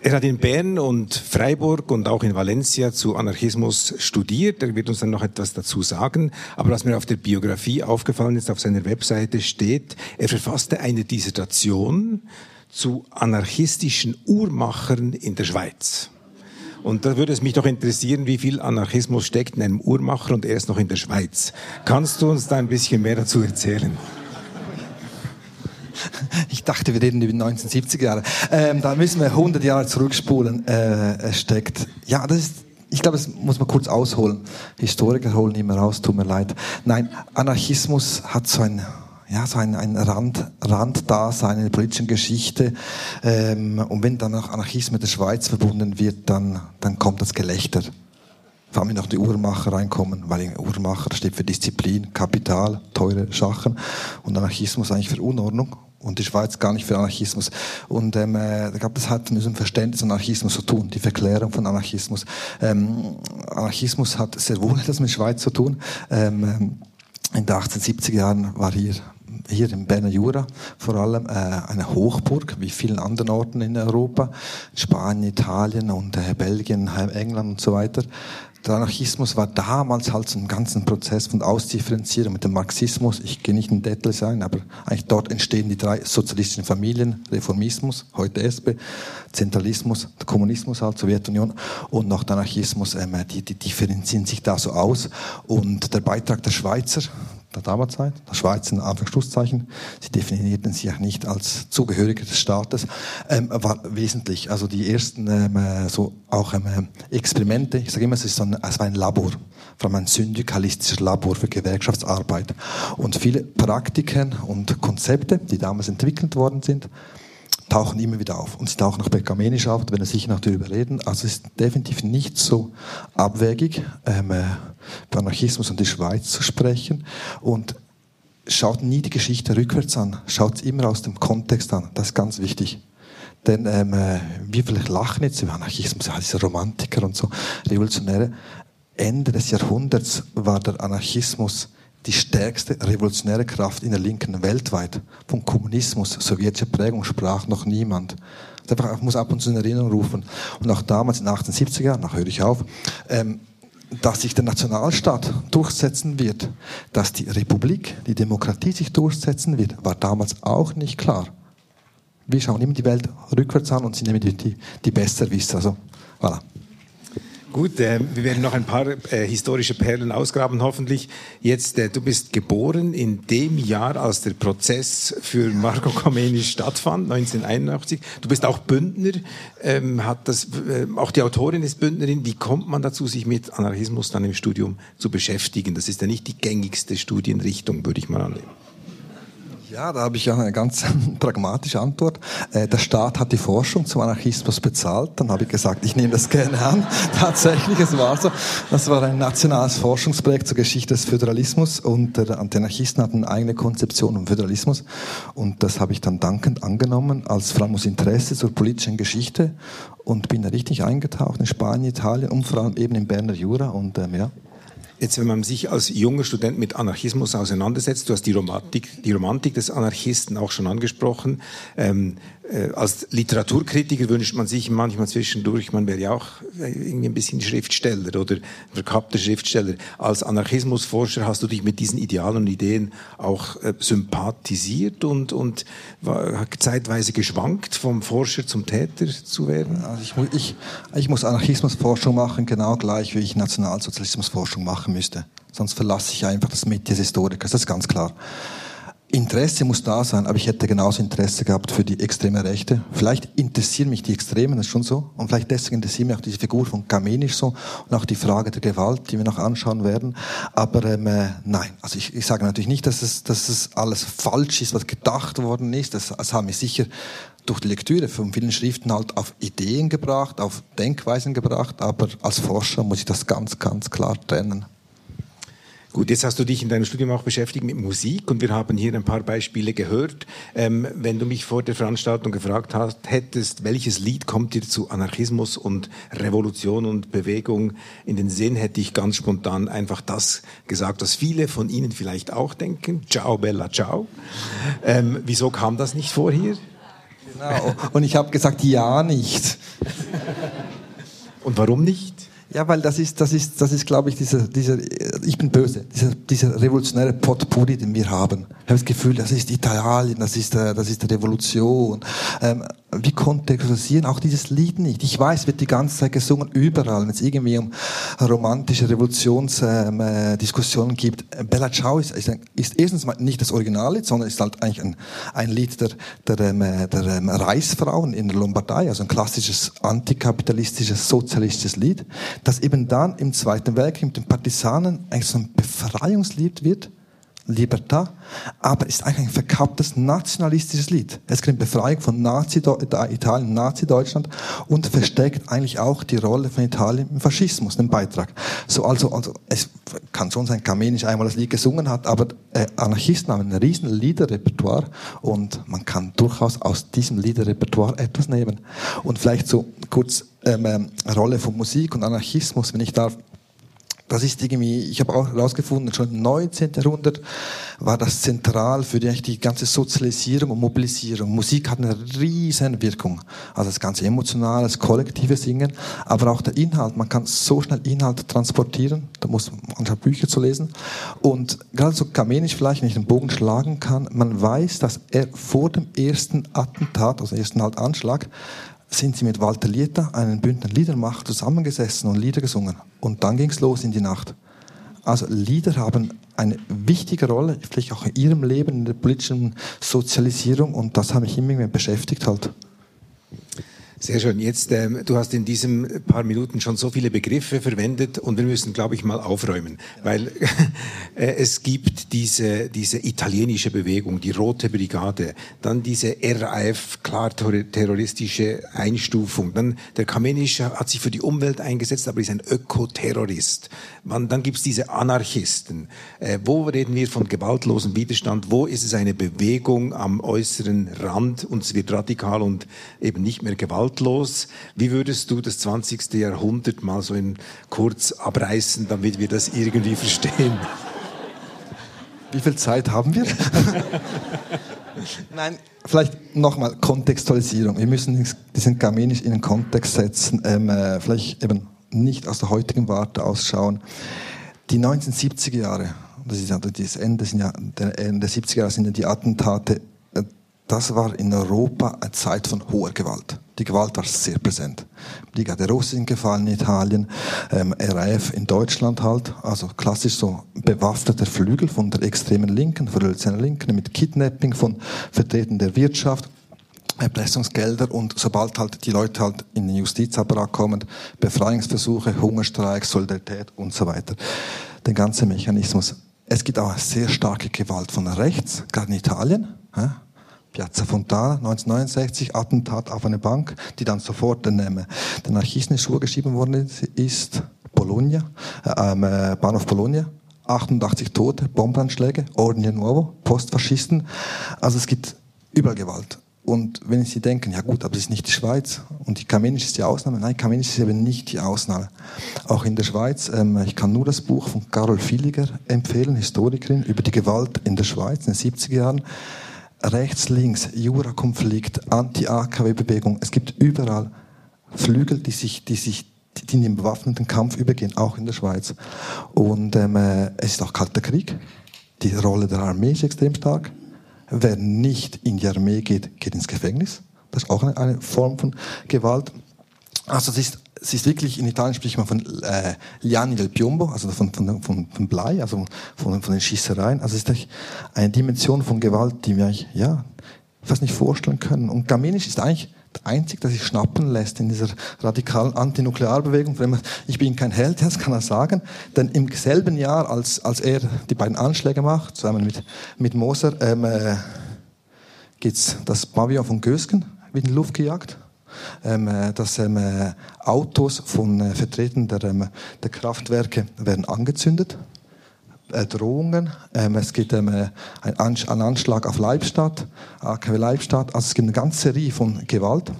Er hat in Bern und Freiburg und auch in Valencia zu Anarchismus studiert. Er wird uns dann noch etwas dazu sagen. Aber was mir auf der Biografie aufgefallen ist, auf seiner Webseite steht, er verfasste eine Dissertation zu anarchistischen Uhrmachern in der Schweiz. Und da würde es mich doch interessieren, wie viel Anarchismus steckt in einem Uhrmacher und er ist noch in der Schweiz. Kannst du uns da ein bisschen mehr dazu erzählen? Ich dachte, wir reden über die 1970er Jahre. Ähm, da müssen wir 100 Jahre zurückspulen. Äh, steckt. Ja, das ist ich glaube, das muss man kurz ausholen. Historiker holen immer raus, tut mir leid. Nein, Anarchismus hat so ein, ja, so ein, ein Rand, Randdasein in der politischen Geschichte. Ähm, und wenn dann auch Anarchismus mit der Schweiz verbunden wird, dann, dann kommt das Gelächter. Vor allem noch die Uhrmacher reinkommen, weil Uhrmacher steht für Disziplin, Kapital, teure Sachen und Anarchismus eigentlich für Unordnung und die Schweiz gar nicht für Anarchismus. Und ähm, äh, ich glaube, das hat mit dem Verständnis von Anarchismus zu tun, die Verklärung von Anarchismus. Ähm, Anarchismus hat sehr wohl etwas mit Schweiz zu tun. Ähm, in den 1870er Jahren war hier hier im Berner Jura vor allem äh, eine Hochburg, wie vielen anderen Orten in Europa, Spanien, Italien und äh, Belgien, England und so weiter. Der Anarchismus war damals halt so ein ganzen Prozess von Ausdifferenzierung mit dem Marxismus. Ich gehe nicht in Details ein, aber eigentlich dort entstehen die drei sozialistischen Familien. Reformismus, heute SP, Zentralismus, der Kommunismus halt, Sowjetunion und noch der Anarchismus, ähm, die, die differenzieren sich da so aus. Und der Beitrag der Schweizer, der Damazeit, der Schweiz in Anführungsschlusszeichen, sie definierten sich ja nicht als Zugehörige des Staates, ähm, war wesentlich. Also die ersten ähm, äh, so auch ähm, Experimente, ich sage immer, es, ist so ein, es war ein Labor, vor allem ein syndikalistisches Labor für Gewerkschaftsarbeit. Und viele Praktiken und Konzepte, die damals entwickelt worden sind, tauchen immer wieder auf. Und sie tauchen auch bekamenisch auf, da werden wir sicher noch darüber reden. Also es ist definitiv nicht so abwägig, ähm, äh, über Anarchismus und die Schweiz zu sprechen. Und schaut nie die Geschichte rückwärts an, schaut immer aus dem Kontext an. Das ist ganz wichtig. Denn ähm, äh, wir vielleicht lachen jetzt über Anarchismus, ja, diese Romantiker und so, Revolutionäre. Ende des Jahrhunderts war der Anarchismus die stärkste revolutionäre Kraft in der Linken weltweit. Vom Kommunismus, sowjetischer Prägung sprach noch niemand. Ich muss ab und zu in Erinnerung rufen. Und auch damals in den 1870er Jahren, nach höre ich auf, ähm, dass sich der Nationalstaat durchsetzen wird, dass die Republik, die Demokratie sich durchsetzen wird, war damals auch nicht klar. Wir schauen immer die Welt rückwärts an und sind immer die, die, die Besserwisser. Also, voilà. Gut, äh, wir werden noch ein paar äh, historische Perlen ausgraben, hoffentlich. Jetzt, äh, du bist geboren in dem Jahr, als der Prozess für Marco Khomeini stattfand, 1981. Du bist auch Bündner, ähm, hat das, äh, auch die Autorin ist Bündnerin. Wie kommt man dazu, sich mit Anarchismus dann im Studium zu beschäftigen? Das ist ja nicht die gängigste Studienrichtung, würde ich mal annehmen. Ja, da habe ich eine ganz pragmatische Antwort. Äh, der Staat hat die Forschung zum Anarchismus bezahlt. Dann habe ich gesagt, ich nehme das gerne an. Tatsächlich, es war so. Das war ein nationales Forschungsprojekt zur Geschichte des Föderalismus und die Anarchisten hatten eigene Konzeption vom Föderalismus und das habe ich dann dankend angenommen als aus Interesse zur politischen Geschichte und bin da richtig eingetaucht in Spanien, Italien und vor allem eben im Berner Jura und ähm, ja, Jetzt, wenn man sich als junger Student mit Anarchismus auseinandersetzt, du hast die Romantik, die Romantik des Anarchisten auch schon angesprochen. Ähm, äh, als Literaturkritiker wünscht man sich manchmal zwischendurch, man wäre ja auch äh, irgendwie ein bisschen Schriftsteller oder verkappter Schriftsteller. Als Anarchismusforscher hast du dich mit diesen Idealen und Ideen auch äh, sympathisiert und, und war zeitweise geschwankt, vom Forscher zum Täter zu werden? Also ich, ich, ich muss Anarchismusforschung machen, genau gleich wie ich Nationalsozialismusforschung machen müsste. Sonst verlasse ich einfach das Mit des Historikers, das ist ganz klar. Interesse muss da sein, aber ich hätte genauso Interesse gehabt für die extreme Rechte. Vielleicht interessieren mich die Extremen, das ist schon so. Und vielleicht deswegen interessiert mich auch diese Figur von Kamenisch so und auch die Frage der Gewalt, die wir noch anschauen werden. Aber ähm, äh, nein, also ich, ich sage natürlich nicht, dass es, dass es alles falsch ist, was gedacht worden ist. Das, das haben wir sicher durch die Lektüre von vielen Schriften halt auf Ideen gebracht, auf Denkweisen gebracht. Aber als Forscher muss ich das ganz, ganz klar trennen. Gut, jetzt hast du dich in deinem Studium auch beschäftigt mit Musik und wir haben hier ein paar Beispiele gehört. Ähm, wenn du mich vor der Veranstaltung gefragt hast, hättest, welches Lied kommt dir zu Anarchismus und Revolution und Bewegung in den Sinn, hätte ich ganz spontan einfach das gesagt, was viele von Ihnen vielleicht auch denken. Ciao, Bella, ciao. Ähm, wieso kam das nicht vor hier? Genau. Und ich habe gesagt, ja nicht. Und warum nicht? Ja, weil das ist, das ist, das ist, glaube ich, dieser, dieser, ich bin böse, dieser, dieser revolutionäre Potpourri, den wir haben. Ich habe das Gefühl, das ist Italien, das ist, das ist die Revolution. Ähm, wir kontextualisieren auch dieses Lied nicht. Ich weiß, wird die ganze Zeit gesungen überall, wenn es irgendwie um romantische Revolutionsdiskussionen ähm, äh, gibt. Bella Ciao ist, ist, ist, erstens mal nicht das Original, sondern ist halt eigentlich ein, ein Lied der, der, ähm, der ähm, Reichsfrauen in der Lombardei, also ein klassisches antikapitalistisches, sozialistisches Lied das eben dann im Zweiten Weltkrieg mit den Partisanen eigentlich so ein Befreiungslied wird, Libertà, aber ist eigentlich ein verkapptes nationalistisches Lied. Es um Befreiung von Nazi Italien, Nazi-Deutschland und versteckt eigentlich auch die Rolle von Italien im Faschismus, den Beitrag. So, also, also, es kann schon sein, Kamenisch einmal das Lied gesungen hat, aber äh, Anarchisten haben ein riesen Liederrepertoire und man kann durchaus aus diesem Liederrepertoire etwas nehmen. Und vielleicht so kurz ähm, ähm Rolle von Musik und Anarchismus, wenn ich darf das ist irgendwie, ich habe auch herausgefunden, schon im 19. Jahrhundert war das zentral für die, die ganze Sozialisierung und Mobilisierung. Musik hat eine riesen Wirkung. Also das ganze emotionale, das kollektive Singen, aber auch der Inhalt. Man kann so schnell Inhalt transportieren. Da muss man Bücher zu lesen. Und gerade so Kamenisch vielleicht, wenn ich den Bogen schlagen kann, man weiß, dass er vor dem ersten Attentat, also ersten halt Anschlag, sind sie mit Walter Lieta, einem Bündner Liedermacher, zusammengesessen und Lieder gesungen. Und dann ging es los in die Nacht. Also Lieder haben eine wichtige Rolle, vielleicht auch in ihrem Leben, in der politischen Sozialisierung und das hat mich immer mehr beschäftigt halt. Sehr schön. Jetzt, ähm, du hast in diesen paar Minuten schon so viele Begriffe verwendet und wir müssen, glaube ich, mal aufräumen, weil äh, es gibt diese, diese italienische Bewegung, die Rote Brigade, dann diese RAF, klar terroristische Einstufung, dann der Kamenisch hat sich für die Umwelt eingesetzt, aber ist ein Ökoterrorist. Man, dann gibt's diese Anarchisten. Äh, wo reden wir von gewaltlosem Widerstand? Wo ist es eine Bewegung am äußeren Rand und es wird radikal und eben nicht mehr gewaltlos? Gewaltlos. Wie würdest du das 20. Jahrhundert mal so in kurz abreißen, damit wir das irgendwie verstehen? Wie viel Zeit haben wir? Nein, vielleicht nochmal Kontextualisierung. Wir müssen diesen Kamenisch in den Kontext setzen, ähm, äh, vielleicht eben nicht aus der heutigen Warte ausschauen. Die 1970er Jahre, das ist ja das Ende, der Ende der 70er Jahre sind ja die Attentate, das war in Europa eine Zeit von hoher Gewalt. Die Gewalt war sehr präsent. Liga der sind gefallen in Italien, ähm, RAF in Deutschland halt, also klassisch so bewaffneter Flügel von der extremen Linken, von der Linken mit Kidnapping von Vertretern der Wirtschaft, Erpressungsgelder und sobald halt die Leute halt in den Justizapparat kommen, Befreiungsversuche, Hungerstreiks, Solidarität und so weiter. Der ganze Mechanismus. Es gibt auch sehr starke Gewalt von rechts, gerade in Italien. Ja? Piazza Fontana, 1969, Attentat auf eine Bank, die dann sofort den, ähm, den Anarchisten in Schuhe geschrieben worden ist. Bologna, äh, ähm, äh, Bahnhof Bologna, 88 Tote, Bombenanschläge, Ordine Nuovo, Postfaschisten. Also es gibt überall Gewalt. Und wenn Sie denken, ja gut, aber es ist nicht die Schweiz und die Kamenisch ist die Ausnahme. Nein, Kamenisch ist eben nicht die Ausnahme. Auch in der Schweiz, ähm, ich kann nur das Buch von Carol Villiger empfehlen, Historikerin, über die Gewalt in der Schweiz in den 70er Jahren rechts, links, Jura-Konflikt, Anti-AKW-Bewegung. Es gibt überall Flügel, die sich, die sich die in den bewaffneten Kampf übergehen, auch in der Schweiz. Und ähm, äh, es ist auch kalter Krieg. Die Rolle der Armee ist extrem stark. Wer nicht in die Armee geht, geht ins Gefängnis. Das ist auch eine, eine Form von Gewalt. Also es ist es ist wirklich, in Italien spricht man von äh, Liani del Piombo, also von, von, von, von Blei, also von, von den Schießereien. Also es ist eine Dimension von Gewalt, die wir eigentlich, ja, fast nicht vorstellen können. Und Gamenisch ist eigentlich der Einzige, der sich schnappen lässt in dieser radikalen Antinuklearbewegung. Ich bin kein Held, das kann er sagen. Denn im selben Jahr, als, als er die beiden Anschläge macht, zusammen mit, mit Moser, ähm, äh, geht's das Pavillon von Gösgen wird in die Luft gejagt dass ähm, äh, Autos von äh, Vertretern der, ähm, der Kraftwerke werden angezündet. Äh, Drohungen, ähm, es gibt ähm, äh, einen, Anschlag auf Leibstadt, AKW Leibstadt, also es gibt eine ganze Serie von Gewalt.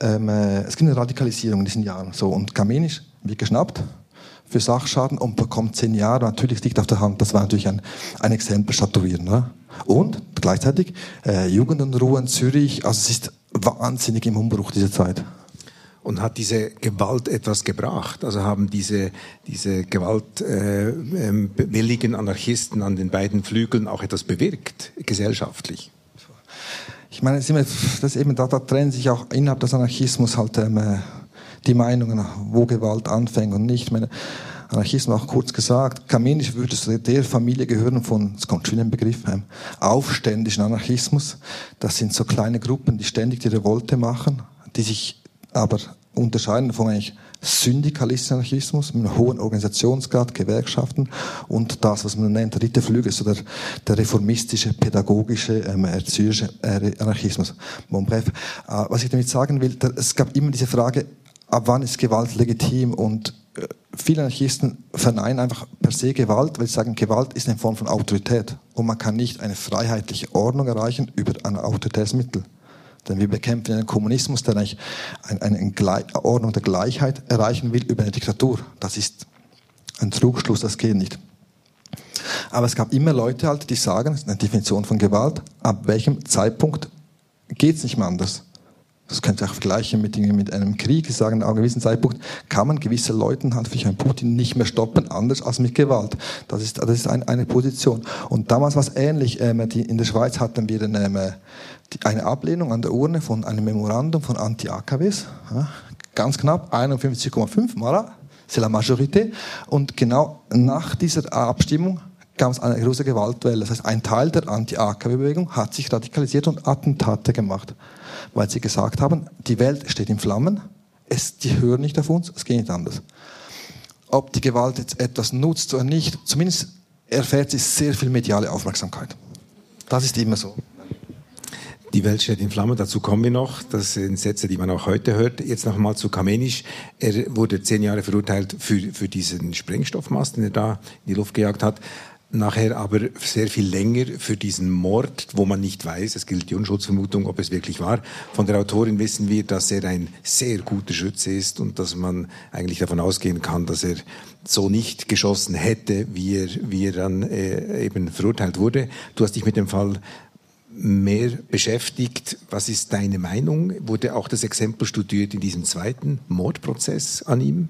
Ähm, äh, es gibt eine Radikalisierung in diesen Jahren. So, und Kamenisch wird geschnappt für Sachschaden und bekommt zehn Jahre. Natürlich liegt auf der Hand, das war natürlich ein, ein Exempel statuieren. Ne? Und gleichzeitig äh, Jugendunruhe in Zürich, also es ist wahnsinnig im Umbruch diese Zeit. Und hat diese Gewalt etwas gebracht? Also haben diese, diese gewaltwilligen äh, ähm, Anarchisten an den beiden Flügeln auch etwas bewirkt, gesellschaftlich? Ich meine, das eben, da, da trennen sich auch innerhalb des Anarchismus halt ähm, äh, die Meinungen, wo Gewalt anfängt und nicht. Ich meine, Anarchismus auch kurz gesagt, Kamenisch würde zu der Familie gehören von, es kommt schon ein Begriff, einem aufständischen Anarchismus. Das sind so kleine Gruppen, die ständig die Revolte machen, die sich aber unterscheiden von eigentlich syndikalistischen Anarchismus mit einem hohen Organisationsgrad, Gewerkschaften und das, was man nennt, dritte Flügel, so der, der reformistische, pädagogische, ähm, erzieherische Anarchismus. Bon, bref, äh, was ich damit sagen will, da, es gab immer diese Frage, ab wann ist Gewalt legitim und viele Anarchisten verneinen einfach per se Gewalt, weil sie sagen, Gewalt ist eine Form von Autorität und man kann nicht eine freiheitliche Ordnung erreichen über ein autoritäres Mittel. Denn wir bekämpfen einen Kommunismus, der eigentlich eine, eine Ordnung der Gleichheit erreichen will über eine Diktatur. Das ist ein Trugschluss, das geht nicht. Aber es gab immer Leute halt, die sagen, das ist eine Definition von Gewalt, ab welchem Zeitpunkt geht es nicht mehr anders. Das könnt ihr auch vergleichen mit, mit einem Krieg. Sie sagen, an einem gewissen Zeitpunkt kann man gewisse Leuten halt wie ein Putin nicht mehr stoppen, anders als mit Gewalt. Das ist, das ist ein, eine Position. Und damals war es ähnlich. Ähm, die, in der Schweiz hatten wir dann, ähm, die, eine Ablehnung an der Urne von einem Memorandum von Anti-AKWs. Ja, ganz knapp, 51,5 Mara. c'est la majorité. Und genau nach dieser Abstimmung gab es eine große Gewaltwelle. Das heißt, ein Teil der Anti-AKW-Bewegung hat sich radikalisiert und Attentate gemacht, weil sie gesagt haben, die Welt steht in Flammen, es, die hören nicht auf uns, es geht nicht anders. Ob die Gewalt jetzt etwas nutzt oder nicht, zumindest erfährt sie sehr viel mediale Aufmerksamkeit. Das ist immer so. Die Welt steht in Flammen, dazu kommen wir noch. Das sind Sätze, die man auch heute hört. Jetzt nochmal zu Kamenisch. Er wurde zehn Jahre verurteilt für, für diesen Sprengstoffmast, den er da in die Luft gejagt hat nachher aber sehr viel länger für diesen Mord, wo man nicht weiß, es gilt die Unschutzvermutung, ob es wirklich war. Von der Autorin wissen wir, dass er ein sehr guter Schütze ist und dass man eigentlich davon ausgehen kann, dass er so nicht geschossen hätte, wie er, wie er dann äh, eben verurteilt wurde. Du hast dich mit dem Fall mehr beschäftigt. Was ist deine Meinung? Wurde auch das Exempel studiert in diesem zweiten Mordprozess an ihm?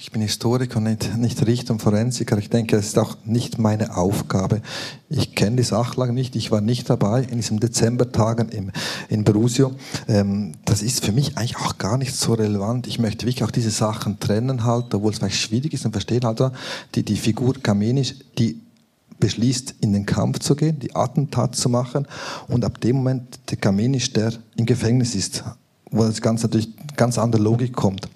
Ich bin Historiker, nicht, nicht Richter und Forensiker. Ich denke, es ist auch nicht meine Aufgabe. Ich kenne die Sachlage nicht. Ich war nicht dabei in diesen Dezembertagen im, in Brusio. Ähm, das ist für mich eigentlich auch gar nicht so relevant. Ich möchte wirklich auch diese Sachen trennen halt, obwohl es vielleicht schwierig ist und verstehen halt, die, die Figur Kamenisch, die beschließt, in den Kampf zu gehen, die Attentat zu machen und ab dem Moment der Kamenisch, der im Gefängnis ist, wo das Ganze natürlich ganz andere Logik kommt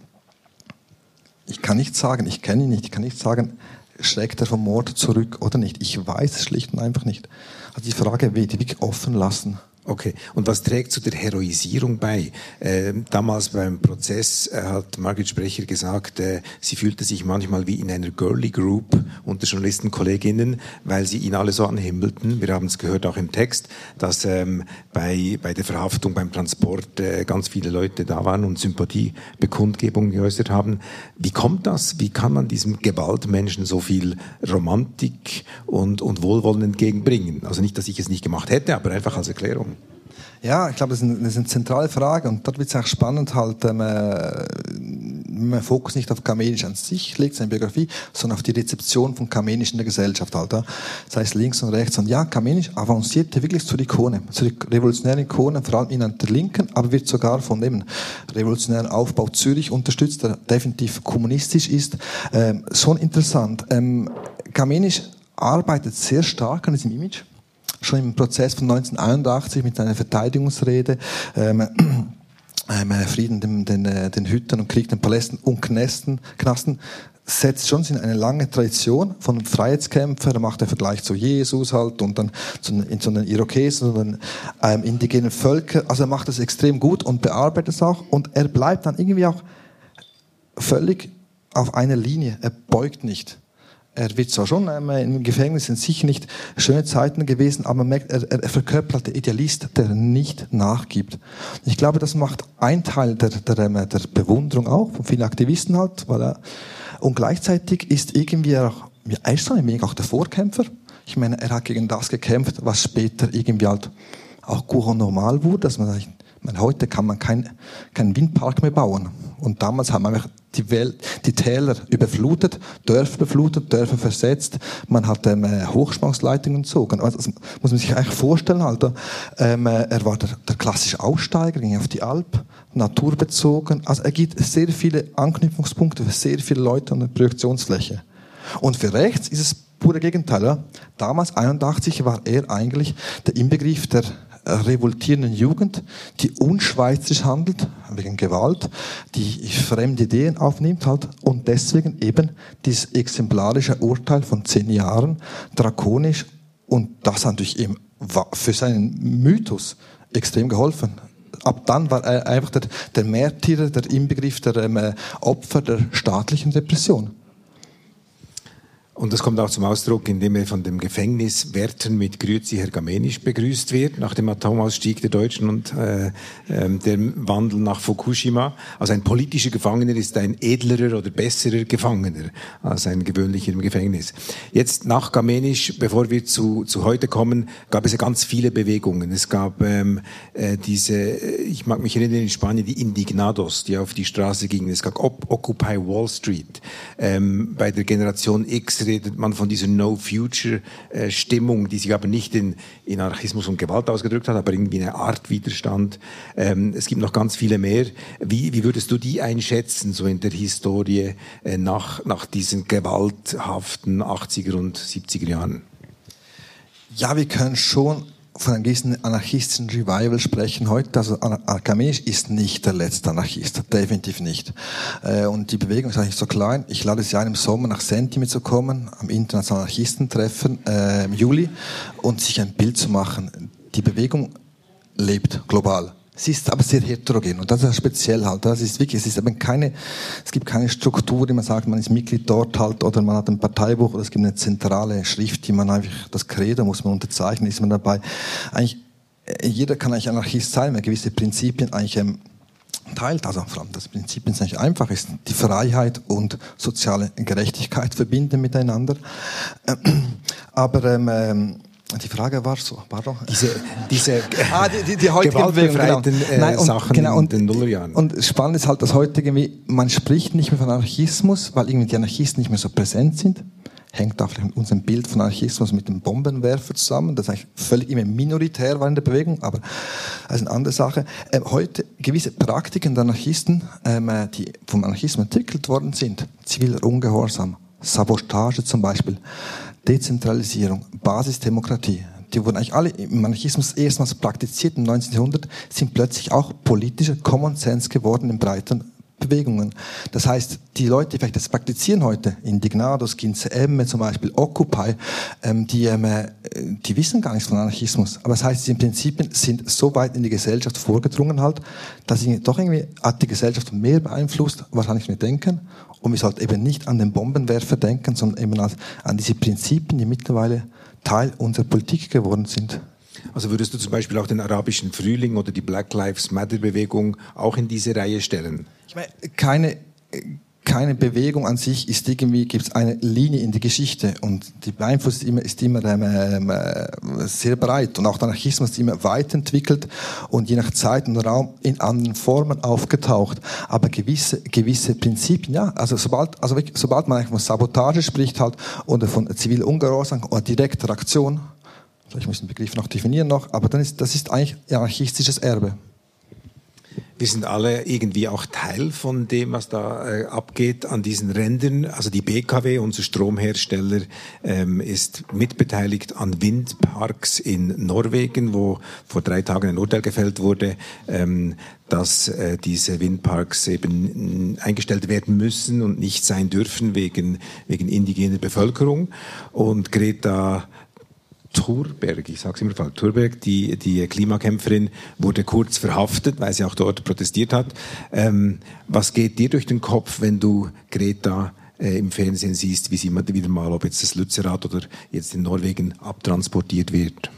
ich kann nicht sagen, ich kenne ihn nicht, ich kann nicht sagen, schreckt er vom Mord zurück oder nicht. Ich weiß es schlicht und einfach nicht. Also die Frage ich wirklich offen lassen. Okay, und was trägt zu der Heroisierung bei? Äh, damals beim Prozess äh, hat Margit Sprecher gesagt, äh, sie fühlte sich manchmal wie in einer Girly Group unter Journalistenkolleginnen, weil sie ihn alle so anhimmelten. Wir haben es gehört auch im Text, dass ähm, bei, bei der Verhaftung, beim Transport äh, ganz viele Leute da waren und Sympathiebekundgebungen geäußert haben. Wie kommt das? Wie kann man diesem Gewaltmenschen so viel Romantik und, und Wohlwollen entgegenbringen? Also nicht, dass ich es nicht gemacht hätte, aber einfach als Erklärung. Ja, ich glaube, das ist, eine, das ist eine zentrale Frage und dort wird es auch spannend, halt, ähm, äh, man Fokus nicht auf Kamenisch an sich legt, seine Biografie, sondern auf die Rezeption von Kamenisch in der Gesellschaft, halt, ja. Das heißt links und rechts. Und ja, Kamenisch avancierte wirklich zur Ikone, zur revolutionären Ikone, vor allem in der Linken, aber wird sogar von dem revolutionären Aufbau Zürich unterstützt, der definitiv kommunistisch ist. Ähm, schon interessant. Ähm, Kamenisch arbeitet sehr stark an diesem Image schon im Prozess von 1981 mit seiner Verteidigungsrede, ähm, ähm, Frieden den, den, äh, den Hüttern und Krieg den Palästen und Knästen, Knasten, setzt schon in eine lange Tradition von Freiheitskämpfern, er macht den Vergleich zu Jesus halt und dann zu, in, zu den Irokesen und den ähm, indigenen Völkern, also er macht das extrem gut und bearbeitet es auch und er bleibt dann irgendwie auch völlig auf einer Linie, er beugt nicht er wird zwar schon ähm, im Gefängnis, sind sicher nicht schöne Zeiten gewesen, aber man merkt, er, er verkörpert der Idealist, der nicht nachgibt. Ich glaube, das macht ein Teil der, der, ähm, der Bewunderung auch, von vielen Aktivisten halt, weil er, und gleichzeitig ist irgendwie auch, ja, er ist auch der Vorkämpfer. Ich meine, er hat gegen das gekämpft, was später irgendwie halt auch gut normal wurde, dass man sagt, meine, heute kann man keinen kein Windpark mehr bauen. Und damals haben wir die, Welt, die Täler überflutet, Dörfer beflutet, Dörfer versetzt. Man hat ähm, Hochspannungsleitungen gezogen. Also, das muss man sich eigentlich vorstellen. Alter. Ähm, er war der, der klassische Aussteiger, ging auf die Alp, naturbezogen. Also er gibt sehr viele Anknüpfungspunkte für sehr viele Leute an der Projektionsfläche. Und für rechts ist es pure Gegenteil. Ja? Damals, 81, war er eigentlich der Inbegriff der revoltierenden Jugend, die unschweizerisch handelt, wegen Gewalt, die fremde Ideen aufnimmt halt und deswegen eben dieses exemplarische Urteil von zehn Jahren, drakonisch und das hat natürlich ihm für seinen Mythos extrem geholfen. Ab dann war er einfach der, der Märtyrer, der Inbegriff der ähm, Opfer der staatlichen Repression. Und das kommt auch zum Ausdruck, indem er von dem Gefängniswärter mit Grüezi Herr Gamenisch begrüßt wird, nach dem Atomausstieg der Deutschen und äh, äh, dem Wandel nach Fukushima. Also ein politischer Gefangener ist ein edlerer oder besserer Gefangener als ein gewöhnlicher im Gefängnis. Jetzt nach Gamenisch, bevor wir zu, zu heute kommen, gab es ja ganz viele Bewegungen. Es gab ähm, äh, diese, ich mag mich erinnern in Spanien, die Indignados, die auf die Straße gingen. Es gab Occupy Wall Street. Ähm, bei der Generation X Redet man von dieser No-Future-Stimmung, die sich aber nicht in, in Anarchismus und Gewalt ausgedrückt hat, aber irgendwie eine Art Widerstand. Ähm, es gibt noch ganz viele mehr. Wie, wie würdest du die einschätzen, so in der Historie äh, nach, nach diesen gewalthaften 80er und 70er Jahren? Ja, wir können schon von einem gewissen anarchistischen Revival sprechen heute. Also Archimedes ist nicht der letzte Anarchist, definitiv nicht. Äh, und die Bewegung ist eigentlich so klein. Ich lade Sie ein, im Sommer nach Sentime zu kommen, am internationalen Anarchistentreffen äh, im Juli und sich ein Bild zu machen. Die Bewegung lebt global. Sie ist aber sehr heterogen und das ist speziell halt. Das ist wirklich, es ist eben keine, es gibt keine Struktur, die man sagt, man ist Mitglied dort halt oder man hat ein Parteibuch oder es gibt eine zentrale Schrift, die man einfach, das Credo muss man unterzeichnen, ist man dabei. Eigentlich, äh, jeder kann eigentlich Anarchist sein, wenn gewisse Prinzipien eigentlich ähm, teilt. Also vor allem das Prinzip ist nicht einfach, ist die Freiheit und soziale Gerechtigkeit verbinden miteinander. Aber ähm, ähm die Frage war so, pardon. Diese, diese ah, die, die, die heutige Bewegung, genau. Äh, Nein, und, Sachen genau, und, in den Nullerjahren. Und spannend ist halt, dass heute irgendwie, man spricht nicht mehr von Anarchismus, weil irgendwie die Anarchisten nicht mehr so präsent sind. Hängt auch mit unserem Bild von Anarchismus mit dem Bombenwerfer zusammen. Das eigentlich völlig immer minoritär war in der Bewegung, aber das ist eine andere Sache. Ähm, heute gewisse Praktiken der Anarchisten, ähm, die vom Anarchismus entwickelt worden sind, ziviler Ungehorsam, Sabotage zum Beispiel, Dezentralisierung, Basisdemokratie, die wurden eigentlich alle im Anarchismus erstmals praktiziert im 19. Jahrhundert, sind plötzlich auch politische Common Sense geworden in breiten Bewegungen. Das heißt, die Leute, die vielleicht das praktizieren heute, Indignados, Ginze zum Beispiel, Occupy, ähm, die, ähm, äh, die wissen gar nichts von Anarchismus. Aber das heißt, diese Prinzipien sind so weit in die Gesellschaft vorgedrungen halt, dass sie doch irgendwie hat die Gesellschaft mehr beeinflusst, wahrscheinlich nicht denken. Und wir sollten eben nicht an den Bombenwerfer denken, sondern eben an diese Prinzipien, die mittlerweile Teil unserer Politik geworden sind. Also würdest du zum Beispiel auch den arabischen Frühling oder die Black Lives Matter Bewegung auch in diese Reihe stellen? Ich meine, keine keine Bewegung an sich ist irgendwie, gibt es eine Linie in die Geschichte und die Beeinflussung ist immer, ist immer ähm, äh, sehr breit und auch der Anarchismus ist immer weit entwickelt und je nach Zeit und Raum in anderen Formen aufgetaucht. Aber gewisse, gewisse Prinzipien, ja, also sobald, also sobald man von Sabotage spricht halt oder von ziviler Ungehorsam oder direkter Aktion, vielleicht muss ich den Begriff noch definieren noch, aber dann ist, das ist eigentlich anarchistisches Erbe wir sind alle irgendwie auch Teil von dem, was da äh, abgeht an diesen Rändern. Also die BKW, unser Stromhersteller, ähm, ist mitbeteiligt an Windparks in Norwegen, wo vor drei Tagen ein Urteil gefällt wurde, ähm, dass äh, diese Windparks eben eingestellt werden müssen und nicht sein dürfen wegen, wegen indigener Bevölkerung. Und Greta Thurberg, ich sage es immer falsch, Thurberg, die, die Klimakämpferin, wurde kurz verhaftet, weil sie auch dort protestiert hat. Ähm, was geht dir durch den Kopf, wenn du Greta äh, im Fernsehen siehst, wie sie wieder mal, ob jetzt das Lützerath oder jetzt in Norwegen abtransportiert wird?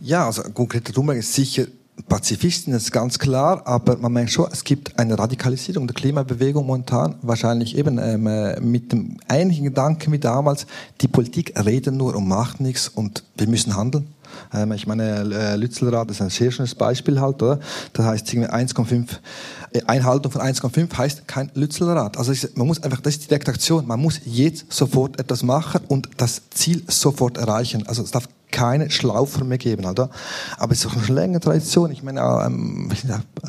Ja, also Greta Thunberg ist sicher Pazifisten, ist ganz klar, aber man merkt schon, es gibt eine Radikalisierung der Klimabewegung momentan, wahrscheinlich eben ähm, äh, mit dem ähnlichen Gedanken wie damals, die Politik redet nur und macht nichts und wir müssen handeln. Ähm, ich meine, äh, Lützelrad ist ein sehr schönes Beispiel halt, oder? Das heißt, 1,5, äh, Einhaltung von 1,5 heißt kein Lützelrad. Also man muss einfach, das ist die Dektaktion, man muss jetzt sofort etwas machen und das Ziel sofort erreichen. Also es darf keine Schlaufer mehr geben, oder? Aber es ist auch eine längere Tradition. Ich meine, ähm,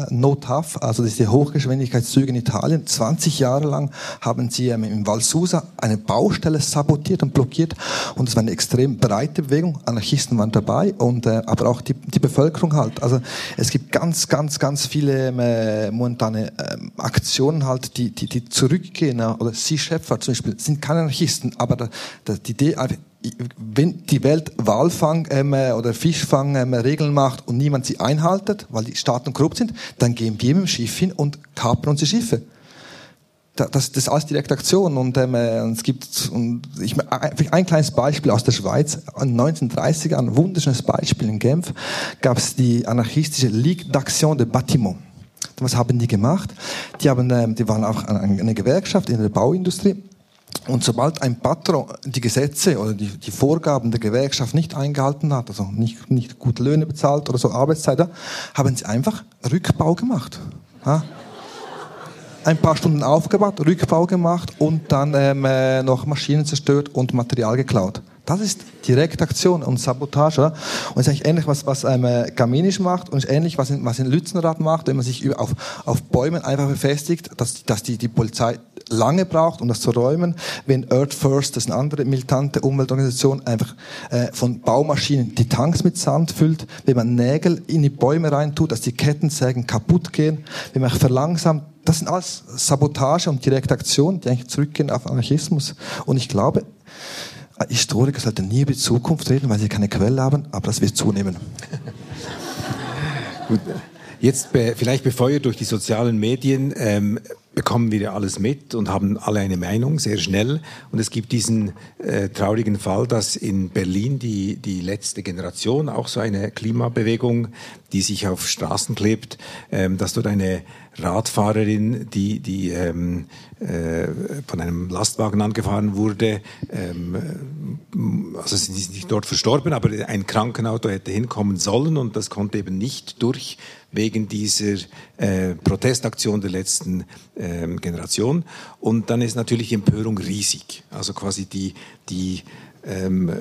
No Tough, also das ist die Hochgeschwindigkeitszüge in Italien. 20 Jahre lang haben sie ähm, in Val Susa eine Baustelle sabotiert und blockiert. Und es war eine extrem breite Bewegung. Anarchisten waren dabei und äh, aber auch die, die Bevölkerung halt. Also es gibt ganz, ganz, ganz viele äh, momentane äh, Aktionen halt, die, die, die zurückgehen. Oder Sea Shepherd zum Beispiel sind keine Anarchisten, aber da, da, die Idee wenn die Welt Walfang ähm, äh, oder Fischfang ähm, Regeln macht und niemand sie einhaltet, weil die Staaten korrupt sind, dann gehen wir mit dem Schiff hin und kapern unsere Schiffe. Das, das ist alles direkte Aktion und ähm, äh, es gibt und ich, ein kleines Beispiel aus der Schweiz. In 1930 ein wunderschönes Beispiel in Genf gab es die anarchistische Ligue d'Action de Bâtiment. Was haben die gemacht? Die, haben, ähm, die waren auch eine Gewerkschaft in der Bauindustrie und sobald ein Patron die Gesetze oder die, die, Vorgaben der Gewerkschaft nicht eingehalten hat, also nicht, nicht gute Löhne bezahlt oder so Arbeitszeit, haben sie einfach Rückbau gemacht. Ja? ein paar Stunden aufgebaut, Rückbau gemacht und dann ähm, äh, noch Maschinen zerstört und Material geklaut. Das ist Direktaktion und Sabotage. Und ist eigentlich ähnlich, was, was ähm, Gaminisch macht und ist ähnlich, was in, was in Lützenrad macht, wenn man sich auf, auf Bäumen einfach befestigt, dass, dass die, die Polizei lange braucht, um das zu räumen, wenn Earth First, das ist eine andere militante Umweltorganisation, einfach äh, von Baumaschinen die Tanks mit Sand füllt, wenn man Nägel in die Bäume reintut, dass die Kettensägen kaputt gehen, wenn man verlangsamt das sind alles Sabotage und Direktaktion, die eigentlich zurückgehen auf Anarchismus. Und ich glaube, Historiker sollten nie über die Zukunft reden, weil sie keine Quelle haben, aber das wird zunehmen. Gut. Jetzt vielleicht befeuert durch die sozialen Medien ähm, bekommen wir alles mit und haben alle eine Meinung, sehr schnell. Und es gibt diesen äh, traurigen Fall, dass in Berlin die, die letzte Generation, auch so eine Klimabewegung, die sich auf Straßen klebt, ähm, dass dort eine Radfahrerin, die, die ähm, äh, von einem Lastwagen angefahren wurde, ähm, also sie ist nicht dort verstorben, aber ein Krankenauto hätte hinkommen sollen und das konnte eben nicht durch wegen dieser äh, Protestaktion der letzten äh, Generation. Und dann ist natürlich die Empörung riesig. Also quasi die, die ähm,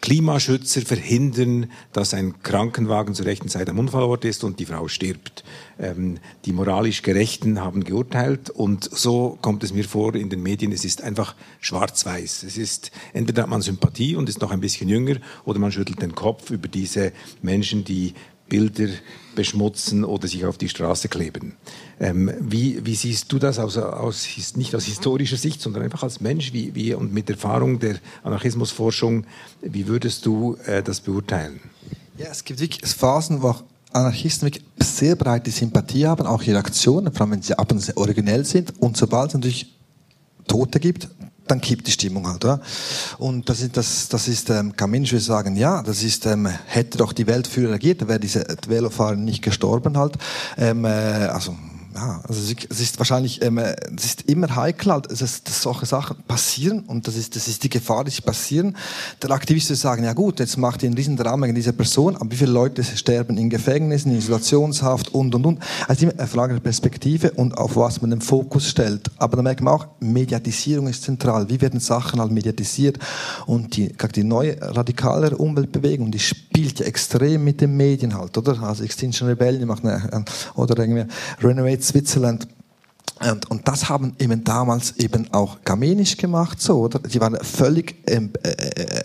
Klimaschützer verhindern, dass ein Krankenwagen zur rechten Zeit am Unfallort ist und die Frau stirbt. Ähm, die moralisch Gerechten haben geurteilt und so kommt es mir vor in den Medien, es ist einfach schwarz-weiß. Es ist, entweder hat man Sympathie und ist noch ein bisschen jünger oder man schüttelt den Kopf über diese Menschen, die Bilder beschmutzen oder sich auf die Straße kleben. Ähm, wie, wie, siehst du das aus, aus, nicht aus historischer Sicht, sondern einfach als Mensch wie, wie, und mit Erfahrung der Anarchismusforschung, wie würdest du äh, das beurteilen? Ja, es gibt wirklich Phasen, wo Anarchisten wirklich sehr breite Sympathie haben, auch ihre Aktionen, vor allem wenn sie ab und zu originell sind. Und sobald es natürlich Tote gibt, dann kippt die Stimmung halt, oder? Und das ist, das, das ist, ähm, kann Mensch sagen, ja, das ist, ähm, hätte doch die Welt früher reagiert, wäre diese Velofahrer nicht gestorben halt. Ähm, äh, also ja, also es ist wahrscheinlich, ähm, es ist immer heikel, halt, dass, dass solche Sachen passieren und das ist, das ist die Gefahr, die sie passieren. Der Aktivist will sagen, ja gut, jetzt macht ihr einen riesen Drama gegen diese Person, aber wie viele Leute sterben in Gefängnissen, in Isolationshaft und und und. Also immer eine Frage der Perspektive und auf was man den Fokus stellt. Aber da merkt man auch, Mediatisierung ist zentral. Wie werden Sachen halt mediatisiert? Und die, die neue radikale Umweltbewegung, die spielt ja extrem mit den Medien halt, oder? Also Extinction Rebellion macht eine, oder irgendwie Renovate Switzerland. Und, und das haben eben damals eben auch Gamenisch gemacht, so, oder? Die waren völlig ähm, äh, äh,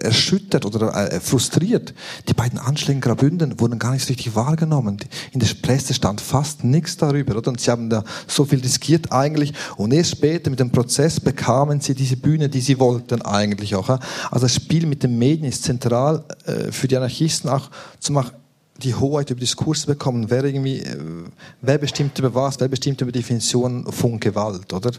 erschüttert oder äh, frustriert. Die beiden Anschläge in Graubünden wurden gar nicht richtig wahrgenommen. In der Presse stand fast nichts darüber, oder? Und sie haben da so viel riskiert eigentlich. Und erst später mit dem Prozess bekamen sie diese Bühne, die sie wollten eigentlich auch. Also das Spiel mit den Medien ist zentral äh, für die Anarchisten auch zu machen die Hoheit über Diskurs bekommen, wer irgendwie, äh, wer bestimmt über was, wer bestimmt über die Definition von Gewalt, oder?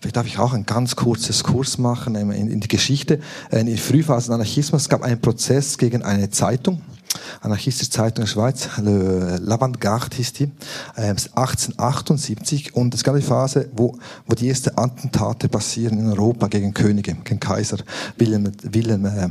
Vielleicht darf ich auch ein ganz kurzes Kurs machen in, in die Geschichte. Äh, in der Frühphase des Anarchismus es gab einen Prozess gegen eine Zeitung, anarchistische Zeitung in der Schweiz, L'Avantgarde hieß die, 1878 äh, und es gab die Phase, wo, wo die ersten Attentate passieren in Europa gegen Könige, gegen Kaiser Wilhelm, Wilhelm äh,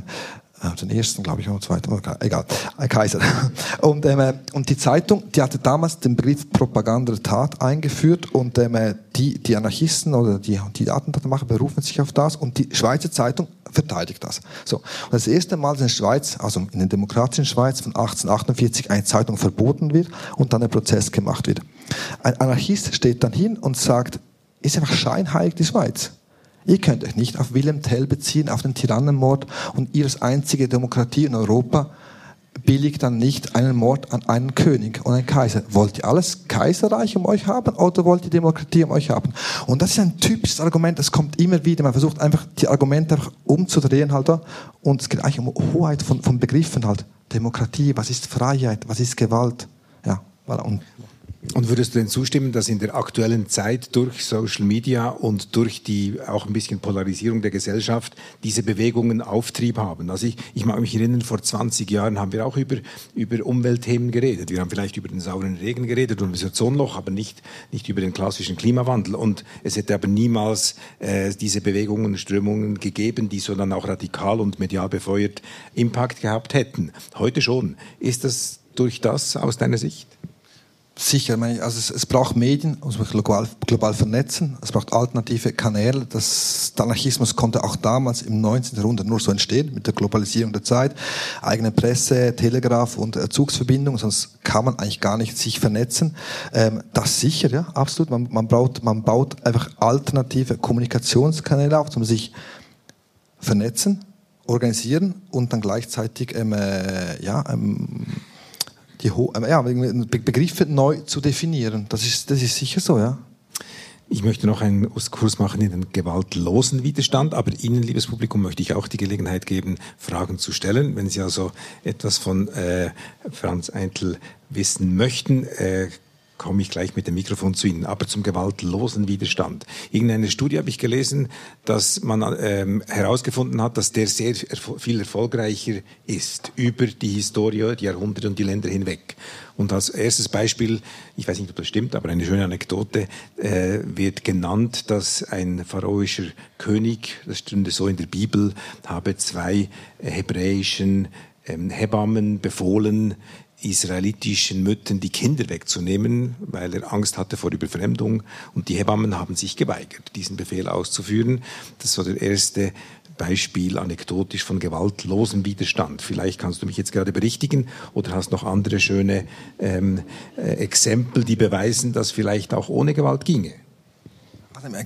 den ersten, glaube ich, oder zweiten, egal, ein Kaiser. Und, ähm, und die Zeitung, die hatte damals den Begriff Propaganda der Tat eingeführt und ähm, die, die Anarchisten oder die, die Attentatmacher berufen sich auf das und die Schweizer Zeitung verteidigt das. So. Und das erste Mal in der Schweiz, also in der demokratischen Schweiz von 1848 eine Zeitung verboten wird und dann ein Prozess gemacht wird. Ein Anarchist steht dann hin und sagt, ist einfach scheinheilig die Schweiz. Ihr könnt euch nicht auf Wilhelm Tell beziehen, auf den Tyrannenmord und ihres einzige Demokratie in Europa billigt dann nicht einen Mord an einen König und einen Kaiser. Wollt ihr alles Kaiserreich um euch haben oder wollt ihr Demokratie um euch haben? Und das ist ein typisches Argument, das kommt immer wieder. Man versucht einfach die Argumente einfach umzudrehen halt. Und es geht eigentlich um Hoheit von, von Begriffen halt. Demokratie, was ist Freiheit, was ist Gewalt? Ja, und und würdest du denn zustimmen, dass in der aktuellen Zeit durch Social Media und durch die auch ein bisschen Polarisierung der Gesellschaft diese Bewegungen Auftrieb haben? Also ich, ich mag mich erinnern, vor 20 Jahren haben wir auch über, über Umweltthemen geredet. Wir haben vielleicht über den sauren Regen geredet und das Ozonloch, aber nicht, nicht über den klassischen Klimawandel. Und es hätte aber niemals äh, diese Bewegungen und Strömungen gegeben, die so dann auch radikal und medial befeuert Impact gehabt hätten. Heute schon. Ist das durch das aus deiner Sicht? Sicher, also es, es, braucht Medien, muss man global, global vernetzen, es braucht alternative Kanäle. Das, der Anarchismus konnte auch damals im 19. Jahrhundert nur so entstehen, mit der Globalisierung der Zeit. Eigene Presse, Telegraph und Zugsverbindung, sonst kann man eigentlich gar nicht sich vernetzen. Ähm, das sicher, ja, absolut. Man, man, baut, man baut einfach alternative Kommunikationskanäle auf, um sich vernetzen, organisieren und dann gleichzeitig ähm, äh, ja, ähm, die ja, Begriffe neu zu definieren. Das ist, das ist sicher so, ja. Ich möchte noch einen Kurs machen in den gewaltlosen Widerstand, aber Ihnen, liebes Publikum, möchte ich auch die Gelegenheit geben, Fragen zu stellen. Wenn Sie also etwas von äh, Franz Eintel wissen möchten, äh, komme ich gleich mit dem Mikrofon zu Ihnen. Aber zum gewaltlosen Widerstand. Irgendeine Studie habe ich gelesen, dass man ähm, herausgefunden hat, dass der sehr erfol viel erfolgreicher ist über die Historie, die Jahrhunderte und die Länder hinweg. Und als erstes Beispiel, ich weiß nicht, ob das stimmt, aber eine schöne Anekdote, äh, wird genannt, dass ein pharaoischer König, das stünde so in der Bibel, habe zwei hebräischen ähm, Hebammen befohlen, israelitischen Müttern die Kinder wegzunehmen, weil er Angst hatte vor Überfremdung. Und die Hebammen haben sich geweigert, diesen Befehl auszuführen. Das war der erste Beispiel anekdotisch von gewaltlosem Widerstand. Vielleicht kannst du mich jetzt gerade berichtigen oder hast noch andere schöne ähm, äh, Exempel, die beweisen, dass vielleicht auch ohne Gewalt ginge.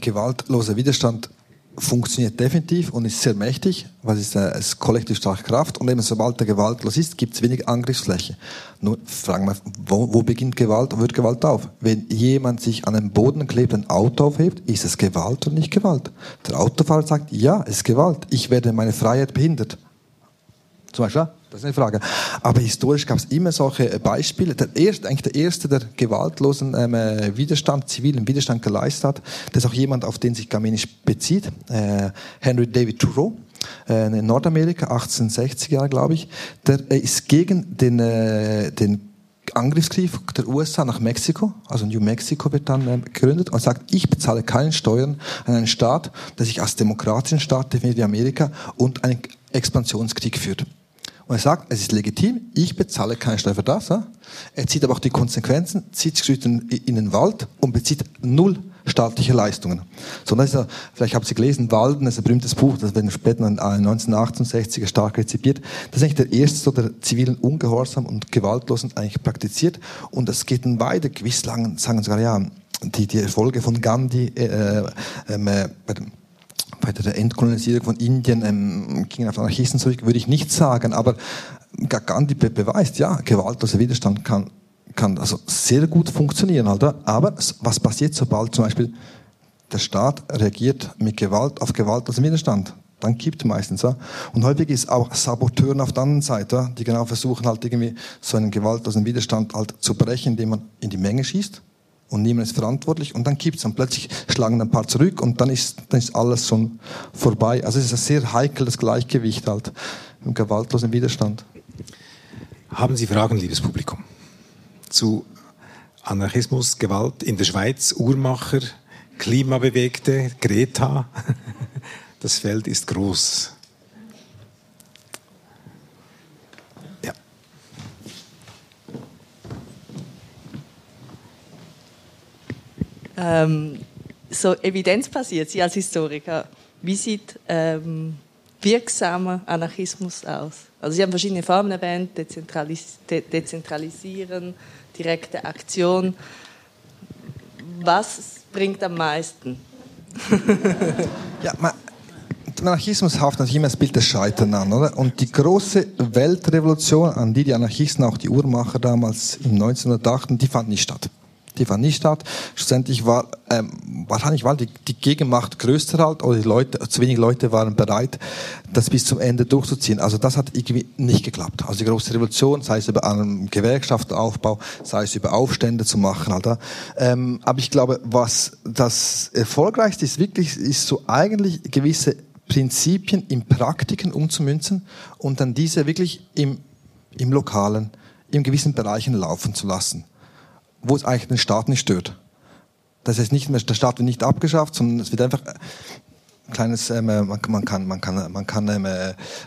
Gewaltloser Widerstand funktioniert definitiv und ist sehr mächtig, weil es äh, ist kollektiv starke Kraft und eben sobald der gewaltlos ist, gibt es wenig Angriffsfläche. Nur fragen wir, wo, wo beginnt Gewalt und wird Gewalt auf? Wenn jemand sich an den Boden klebt, ein Auto aufhebt, ist es Gewalt oder nicht Gewalt? Der Autofahrer sagt, ja, es ist Gewalt. Ich werde meine Freiheit behindert. Zum Beispiel, das ist eine Frage. Aber historisch gab es immer solche äh, Beispiele. Der erste, eigentlich der erste, der gewaltlosen ähm, äh, Widerstand, zivilen Widerstand geleistet hat, das ist auch jemand, auf den sich Gaminisch bezieht, äh, Henry David Thoreau äh, in Nordamerika, 1860 Jahre, glaube ich. Der äh, ist gegen den, äh, den Angriffskrieg der USA nach Mexiko, also New Mexico wird dann äh, gegründet und sagt, ich bezahle keine Steuern an einen Staat, der sich als demokratischen Staat definiert wie Amerika und einen Expansionskrieg führt. Und er sagt, es ist legitim, ich bezahle keine Steuer für das. Ja? Er zieht aber auch die Konsequenzen, zieht sich in, in den Wald und bezieht null staatliche Leistungen. So, das ist ja, vielleicht haben Sie gelesen, Walden, das ist ein berühmtes Buch, das wird später 1968 äh, stark rezipiert. Das ist eigentlich der erste so der zivilen Ungehorsam und Gewaltlosen eigentlich praktiziert. Und es geht dann weiter. Gewiss lang sagen sogar, ja, die, die Erfolge von Gandhi äh, ähm, äh, bei dem bei der Entkolonisierung von Indien ähm, gingen auf Anarchisten zurück, würde ich nicht sagen, aber Gandhi be beweist, ja, gewaltloser Widerstand kann, kann also sehr gut funktionieren, oder? aber was passiert, sobald zum Beispiel der Staat reagiert mit Gewalt auf gewaltlosen Widerstand? Dann kippt meistens. Ja? Und häufig ist auch Saboteuren auf der anderen Seite, die genau versuchen halt irgendwie so einen gewaltlosen Widerstand halt zu brechen, indem man in die Menge schießt und niemand ist verantwortlich und dann kippt's und plötzlich schlagen ein paar zurück und dann ist, dann ist alles schon vorbei. Also es ist ein sehr heikles Gleichgewicht halt im gewaltlosen Widerstand. Haben Sie Fragen, liebes Publikum, zu Anarchismus, Gewalt in der Schweiz, Uhrmacher, Klimabewegte, Greta? Das Feld ist groß. Ähm, so evidenzbasiert, Sie als Historiker, wie sieht ähm, wirksamer Anarchismus aus? Also Sie haben verschiedene Formen erwähnt, Dezentralis De Dezentralisieren, direkte Aktion. Was bringt am meisten? ja, man, Anarchismus haftet natürlich immer das Bild des Scheitern an, oder? Und die große Weltrevolution, an die die Anarchisten, auch die Uhrmacher damals im 1908, die fand nicht statt die fand nicht statt. Schlussendlich war ähm, wahrscheinlich war die, die Gegenmacht größer halt, oder die Leute, zu wenig Leute waren bereit, das bis zum Ende durchzuziehen. Also das hat irgendwie nicht geklappt. Also die große Revolution, sei es über einen Gewerkschaftsaufbau, sei es über Aufstände zu machen, Alter. Ähm, aber ich glaube, was das erfolgreichste ist wirklich, ist so eigentlich gewisse Prinzipien in Praktiken umzumünzen und dann diese wirklich im, im Lokalen, in gewissen Bereichen laufen zu lassen wo es eigentlich den Staat nicht stört. Das heißt nicht mehr, der Staat wird nicht abgeschafft, sondern es wird einfach, kleines, ähm, man, man, kann, man kann, man kann ähm,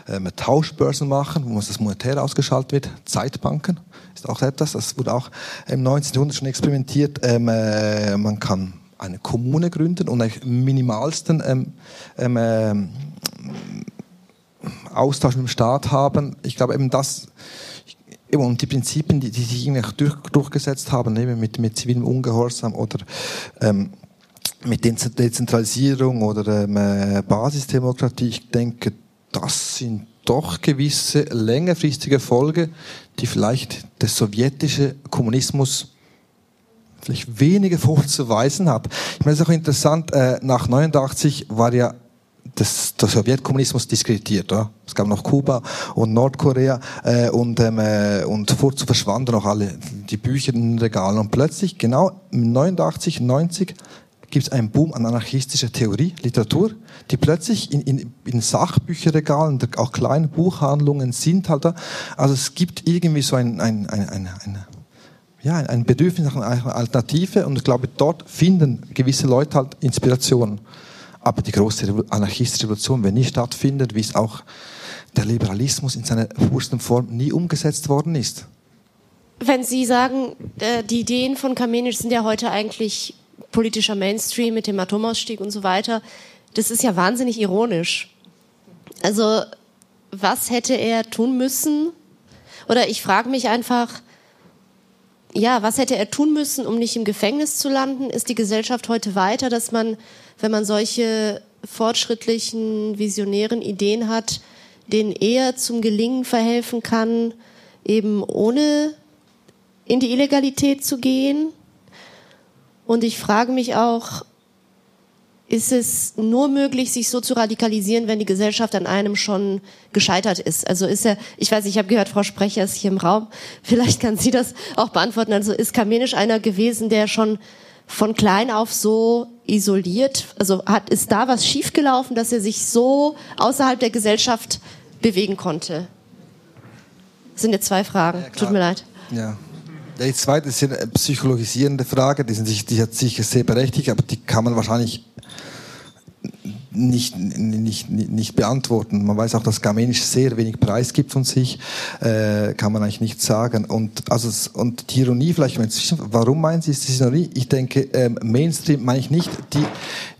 ähm, Tauschbörsen machen, wo das monetär ausgeschaltet wird. Zeitbanken ist auch etwas, das wurde auch im 19. Jahrhundert schon experimentiert. Ähm, äh, man kann eine Kommune gründen und einen minimalsten ähm, ähm, äh, Austausch mit dem Staat haben. Ich glaube eben das und die Prinzipien, die, die sich irgendwie durch, durchgesetzt haben, eben mit, mit zivilem Ungehorsam oder ähm, mit Dezentralisierung oder ähm, äh, Basisdemokratie, ich denke, das sind doch gewisse längerfristige Folgen, die vielleicht der sowjetische Kommunismus vielleicht weniger vorzuweisen hat. Ich meine, es ist auch interessant, äh, nach 89 war ja das, der Sowjetkommunismus diskreditiert. Oder? Es gab noch Kuba und Nordkorea äh, und, ähm, äh, und vorzu verschwanden noch alle die Bücher in den Regalen. Und plötzlich, genau 89, 90, gibt es einen Boom an anarchistischer Theorie, Literatur, die plötzlich in, in, in Sachbücherregalen, auch kleinen Buchhandlungen sind halt da. Also es gibt irgendwie so ein, ein, ein, ein, ein ja, ein Bedürfnis nach einer Alternative und ich glaube, dort finden gewisse Leute halt Inspiration. Aber die große anarchistische Revolution, wenn nie stattfindet, wie es auch der Liberalismus in seiner pursten Form nie umgesetzt worden ist. Wenn Sie sagen, äh, die Ideen von Kamenisch sind ja heute eigentlich politischer Mainstream mit dem Atomausstieg und so weiter, das ist ja wahnsinnig ironisch. Also, was hätte er tun müssen? Oder ich frage mich einfach, ja, was hätte er tun müssen, um nicht im Gefängnis zu landen? Ist die Gesellschaft heute weiter, dass man wenn man solche fortschrittlichen, visionären Ideen hat, denen eher zum Gelingen verhelfen kann, eben ohne in die Illegalität zu gehen. Und ich frage mich auch, ist es nur möglich, sich so zu radikalisieren, wenn die Gesellschaft an einem schon gescheitert ist? Also ist er, ich weiß, ich habe gehört, Frau Sprecher ist hier im Raum, vielleicht kann sie das auch beantworten. Also ist Kamenisch einer gewesen, der schon von klein auf so isoliert? Also hat, ist da was schiefgelaufen, dass er sich so außerhalb der Gesellschaft bewegen konnte? Das sind jetzt zwei Fragen. Ja, Tut mir leid. Ja. Die zweite ist eine psychologisierende Frage, die, sind, die hat sicher sehr berechtigt, aber die kann man wahrscheinlich nicht, nicht, nicht beantworten. Man weiß auch, dass Gamenisch sehr wenig Preis gibt von sich, äh, kann man eigentlich nicht sagen. Und, also, und die Ironie vielleicht, warum meinen Sie, ist die Ironie? Ich denke, ähm, Mainstream meine ich nicht die,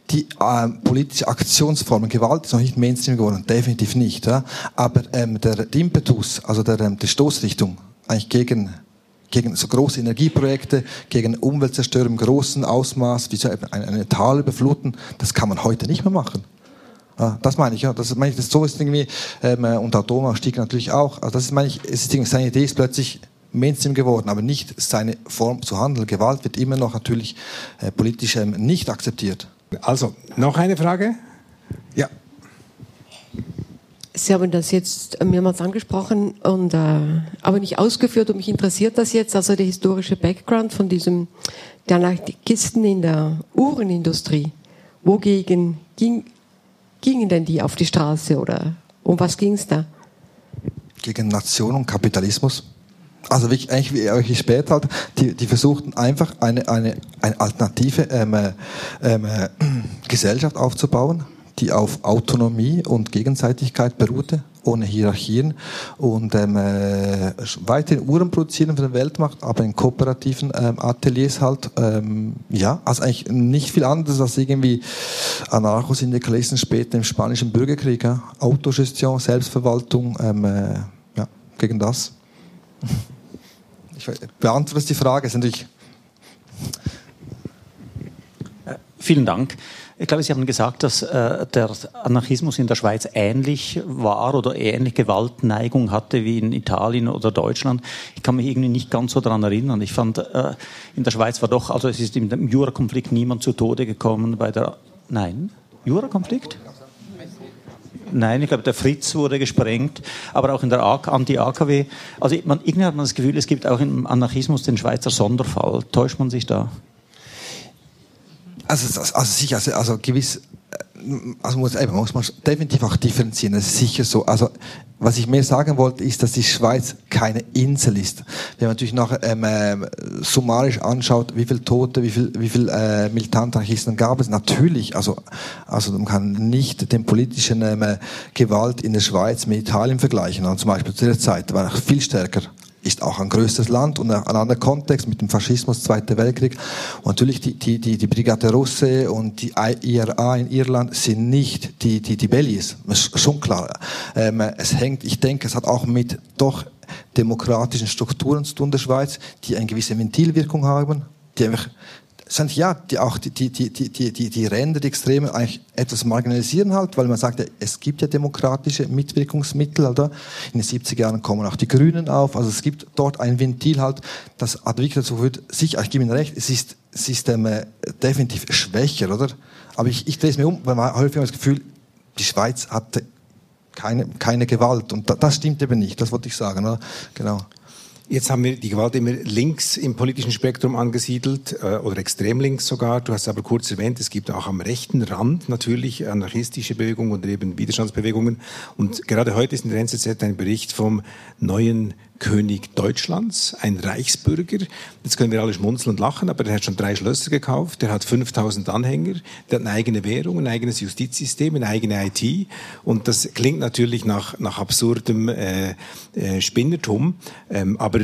die äh, politische Aktionsformen, Gewalt ist noch nicht Mainstream geworden, definitiv nicht. Ja? Aber ähm, der Impetus, also der, ähm, die Stoßrichtung, eigentlich gegen gegen so große Energieprojekte, gegen Umweltzerstörung im großen Ausmaß, wie so eine, eine Tal überfluten, das kann man heute nicht mehr machen. das meine ich, ja. Das meine ich, das so ist irgendwie, ähm, und Atomausstieg natürlich auch. Also das ist, meine ich, ist, seine Idee ist plötzlich Mainstream geworden, aber nicht seine Form zu handeln. Gewalt wird immer noch natürlich äh, politisch ähm, nicht akzeptiert. Also, noch eine Frage? Ja. Sie haben das jetzt mehrmals angesprochen und äh, aber nicht ausgeführt und mich interessiert das jetzt, also der historische Background von diesem der Anarchisten in der Uhrenindustrie. Wogegen ging, gingen denn die auf die Straße oder um was ging es da? Gegen Nation und Kapitalismus. Also wirklich, eigentlich wie später halt, die, die versuchten einfach eine, eine, eine alternative ähm, äh, ähm, äh, Gesellschaft aufzubauen die auf Autonomie und Gegenseitigkeit beruhte, ohne Hierarchien und ähm, äh, weiterhin Uhren produzieren für den Weltmarkt, aber in kooperativen ähm, Ateliers halt, ähm, ja, also eigentlich nicht viel anderes als irgendwie Anarcho-Syndikalisten später im spanischen Bürgerkrieg, ja? Autogestion, Selbstverwaltung, ähm, äh, ja, gegen das. Ich beantworte die Frage, ist natürlich äh, Vielen Dank. Ich glaube, Sie haben gesagt, dass äh, der Anarchismus in der Schweiz ähnlich war oder ähnliche Gewaltneigung hatte wie in Italien oder Deutschland. Ich kann mich irgendwie nicht ganz so daran erinnern. Ich fand, äh, in der Schweiz war doch, also es ist im Jurakonflikt niemand zu Tode gekommen bei der, nein, Jurakonflikt? Nein, ich glaube, der Fritz wurde gesprengt, aber auch in der Anti-AKW. Also man, irgendwie hat man das Gefühl, es gibt auch im Anarchismus den Schweizer Sonderfall. Täuscht man sich da? Also, also sicher, also, also gewiss, äh, also muss, eben, muss man definitiv auch differenzieren, das ist sicher so. Also, was ich mehr sagen wollte, ist, dass die Schweiz keine Insel ist. Wenn man natürlich noch ähm, äh, summarisch anschaut, wie viele Tote, wie viel, wie viel äh, Militantanarchisten gab es, natürlich, also, also man kann nicht den politischen ähm, Gewalt in der Schweiz mit Italien vergleichen. Also zum Beispiel zu der Zeit war noch viel stärker ist auch ein größeres Land und ein anderer Kontext mit dem Faschismus, Zweiter Weltkrieg. Und natürlich die, die, die, die Brigade Russe und die IRA in Irland sind nicht die, die, die Bellies. Schon klar. Ähm, es hängt, ich denke, es hat auch mit doch demokratischen Strukturen zu tun der Schweiz, die eine gewisse Ventilwirkung haben, die einfach sind ja die auch die, die, die, die, die, die Ränder, die Extreme eigentlich etwas marginalisieren halt, weil man sagt, ja, es gibt ja demokratische Mitwirkungsmittel, oder? In den 70er Jahren kommen auch die Grünen auf, also es gibt dort ein Ventil halt, das hat wirklich dazu führt, sicher, ich gebe Ihnen recht, es ist, es ist ähm, definitiv schwächer, oder? Aber ich, ich drehe es mir um, weil man häufig das Gefühl, die Schweiz hatte keine, keine Gewalt und das stimmt eben nicht, das wollte ich sagen, oder? Genau. Jetzt haben wir die Gewalt immer links im politischen Spektrum angesiedelt äh, oder extrem links sogar. Du hast aber kurz erwähnt, es gibt auch am rechten Rand natürlich anarchistische Bewegungen und eben Widerstandsbewegungen. Und gerade heute ist in der NZZ ein Bericht vom neuen König Deutschlands, ein Reichsbürger. Jetzt können wir alle schmunzeln und lachen, aber der hat schon drei Schlösser gekauft, der hat 5000 Anhänger, der hat eine eigene Währung, ein eigenes Justizsystem, eine eigene IT. Und das klingt natürlich nach, nach absurdem äh, äh, Spinnertum, ähm, aber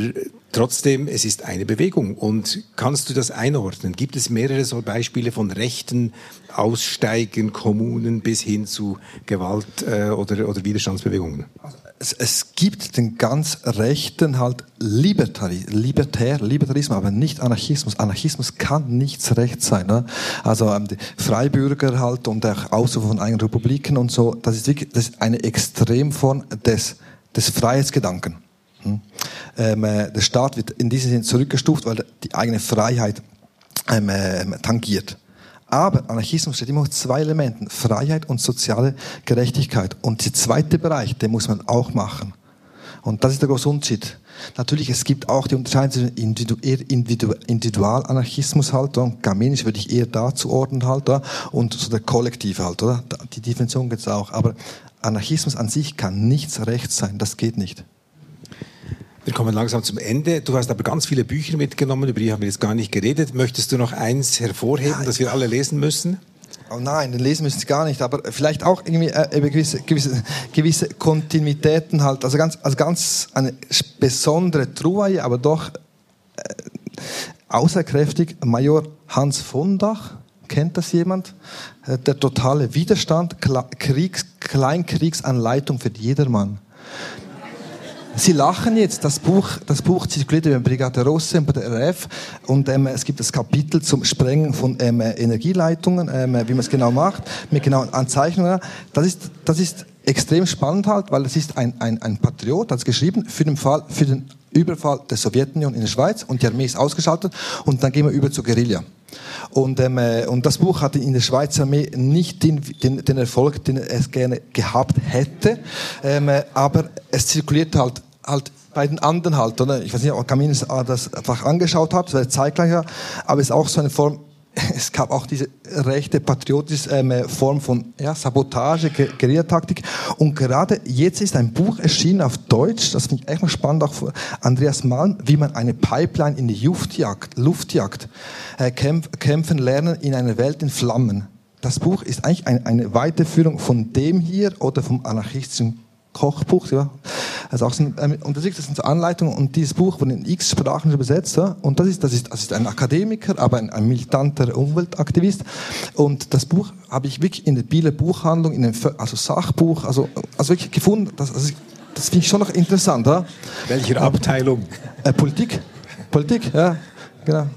Trotzdem, es ist eine Bewegung. Und kannst du das einordnen? Gibt es mehrere so Beispiele von rechten Aussteigen, Kommunen bis hin zu Gewalt äh, oder, oder Widerstandsbewegungen? Also es, es, gibt den ganz rechten halt Libertari, Libertär, Libertarismus, aber nicht Anarchismus. Anarchismus kann nichts recht sein. Ne? Also ähm, die Freibürger halt und der Ausruf von eigenen Republiken und so, das ist wirklich das ist eine Extremform des, des Freiheitsgedanken. Hm? Ähm, äh, der Staat wird in diesem Sinne zurückgestuft, weil die eigene Freiheit ähm, äh, tangiert. Aber Anarchismus steht immer auf zwei Elementen, Freiheit und soziale Gerechtigkeit. Und der zweite Bereich, den muss man auch machen. Und das ist der große Unterschied. Natürlich, es gibt auch die Unterscheidung zwischen Individu Individualanarchismus halt, und Gaminisch würde ich eher dazu ordnen halt, und so der Kollektive halt, oder? Die Definition gibt es auch. Aber Anarchismus an sich kann nichts rechts sein, das geht nicht. Wir kommen langsam zum Ende. Du hast aber ganz viele Bücher mitgenommen, über die haben wir jetzt gar nicht geredet. Möchtest du noch eins hervorheben, ja, das wir alle lesen müssen? Oh nein, den lesen müssen Sie gar nicht, aber vielleicht auch irgendwie äh, gewisse, gewisse, gewisse Kontinuitäten halt, also ganz, also ganz eine besondere Trouvaille, aber doch äh, außerkräftig. Major Hans von Dach, kennt das jemand? Äh, der totale Widerstand, Kriegs, Kleinkriegsanleitung für jedermann. Sie lachen jetzt. Das Buch, das Buch zirkuliert über Brigade Rosse und der RF und ähm, es gibt das Kapitel zum Sprengen von ähm, Energieleitungen, ähm, wie man es genau macht, mit genauen Anzeichnungen. Das ist, das ist extrem spannend halt, weil es ist ein, ein, ein Patriot, hat es geschrieben, für den Fall, für den Überfall der Sowjetunion in der Schweiz und die Armee ist ausgeschaltet und dann gehen wir über zur Guerilla. Und, ähm, äh, und das Buch hatte in der Schweizer Armee nicht den, den, den Erfolg, den es gerne gehabt hätte, ähm, äh, aber es zirkuliert halt halt bei den anderen halt, oder? Ich weiß nicht, ob Kamin das einfach angeschaut hat, wäre zeitgleicher, aber es ist auch so eine Form, es gab auch diese rechte patriotische ähm, Form von ja, Sabotage, Guerillataktik. Und gerade jetzt ist ein Buch erschienen auf Deutsch, das finde ich echt mal spannend, auch von Andreas Malm, wie man eine Pipeline in die Luftjagd, Luftjagd äh, kämpf, kämpfen lernen in einer Welt in Flammen. Das Buch ist eigentlich ein, eine Weiterführung von dem hier oder vom anarchistischen Kochbuch. Ja. Also auch ein, ähm, und das sind so Anleitungen und dieses Buch wurde in x Sprachen übersetzt. Ja. Und das ist, das, ist, das ist ein Akademiker, aber ein, ein militanter Umweltaktivist. Und das Buch habe ich wirklich in der Bieler Buchhandlung, in einem, also Sachbuch, also, also wirklich gefunden. Das, also, das finde ich schon noch interessant. Ja. Welche Abteilung? Äh, Politik. Politik, ja, genau.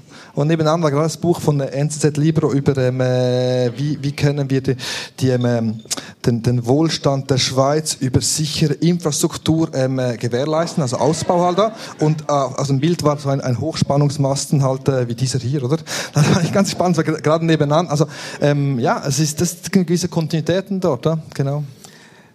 Und nebenan war gerade das Buch von NZZ Libro über, ähm, äh, wie, wie können wir die, die, ähm, den, den Wohlstand der Schweiz über sichere Infrastruktur ähm, äh, gewährleisten, also Ausbau halt da. Und äh, also ein Bild war so ein, ein Hochspannungsmasten halt äh, wie dieser hier, oder? Das war ganz spannend, gerade nebenan. Also ähm, ja, es ist das sind gewisse Kontinuitäten dort, ja? genau.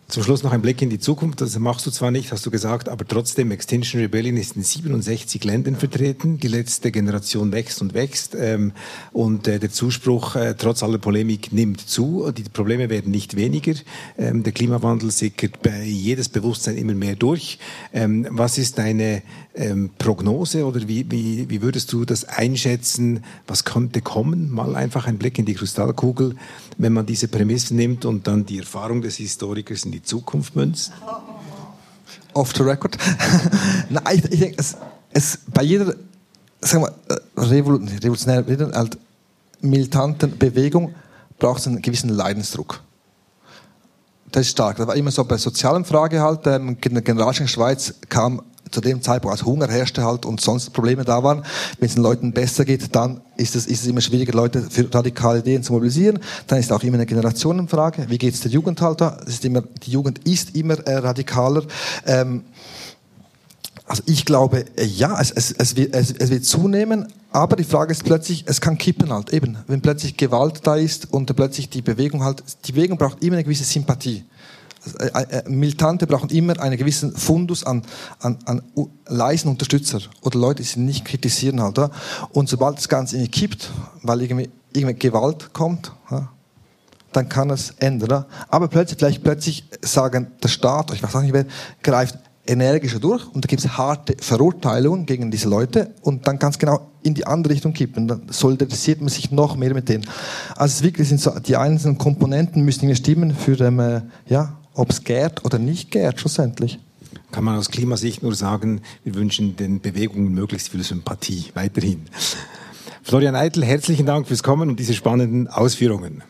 Zum Schluss noch ein Blick in die Zukunft. Das machst du zwar nicht, hast du gesagt, aber trotzdem, Extinction Rebellion ist in 67 Ländern vertreten. Die letzte Generation wächst und wächst. Ähm, und äh, der Zuspruch, äh, trotz aller Polemik, nimmt zu. Die Probleme werden nicht weniger. Ähm, der Klimawandel sickert bei jedes Bewusstsein immer mehr durch. Ähm, was ist deine ähm, Prognose oder wie, wie, wie würdest du das einschätzen? Was könnte kommen? Mal einfach ein Blick in die Kristallkugel, wenn man diese Prämissen nimmt und dann die Erfahrung des Historikers in die Zukunft münzt? Off the record. Nein, ich, ich denke, es, es, bei jeder sagen wir, äh, revolutionären, halt militanten Bewegung braucht es einen gewissen Leidensdruck. Das ist stark. Das war immer so bei sozialen Fragen halt. Ähm, Generation Schweiz kam zu dem Zeitpunkt, als Hunger herrschte halt und sonst Probleme da waren, wenn es den Leuten besser geht, dann ist es, ist es immer schwieriger, Leute für radikale Ideen zu mobilisieren. Dann ist auch immer eine Generationenfrage. Wie geht es der Jugend halt da? ist immer, die Jugend ist immer äh, radikaler. Ähm, also ich glaube, äh, ja, es, es, es, wird, es, es wird zunehmen, aber die Frage ist plötzlich, es kann kippen halt, eben, wenn plötzlich Gewalt da ist und plötzlich die Bewegung halt, die Bewegung braucht immer eine gewisse Sympathie. Äh, äh, Militante brauchen immer einen gewissen Fundus an, an, an leisen Unterstützer oder Leute, die sie nicht kritisieren halt. Oder? Und sobald das Ganze irgendwie kippt, weil irgendwie, irgendwie Gewalt kommt, ja, dann kann es ändern. Aber plötzlich, vielleicht plötzlich sagen der Staat, ich weiß auch nicht wer, greift energischer durch und da gibt es harte Verurteilungen gegen diese Leute und dann ganz genau in die andere Richtung kippen. Dann solidarisiert man sich noch mehr mit denen. Also wirklich sind so, die einzelnen Komponenten müssen stimmen für ähm, äh, ja, ob es gärt oder nicht gärt, schlussendlich. Kann man aus Klimasicht nur sagen, wir wünschen den Bewegungen möglichst viel Sympathie weiterhin. Florian Eitel, herzlichen Dank fürs Kommen und diese spannenden Ausführungen.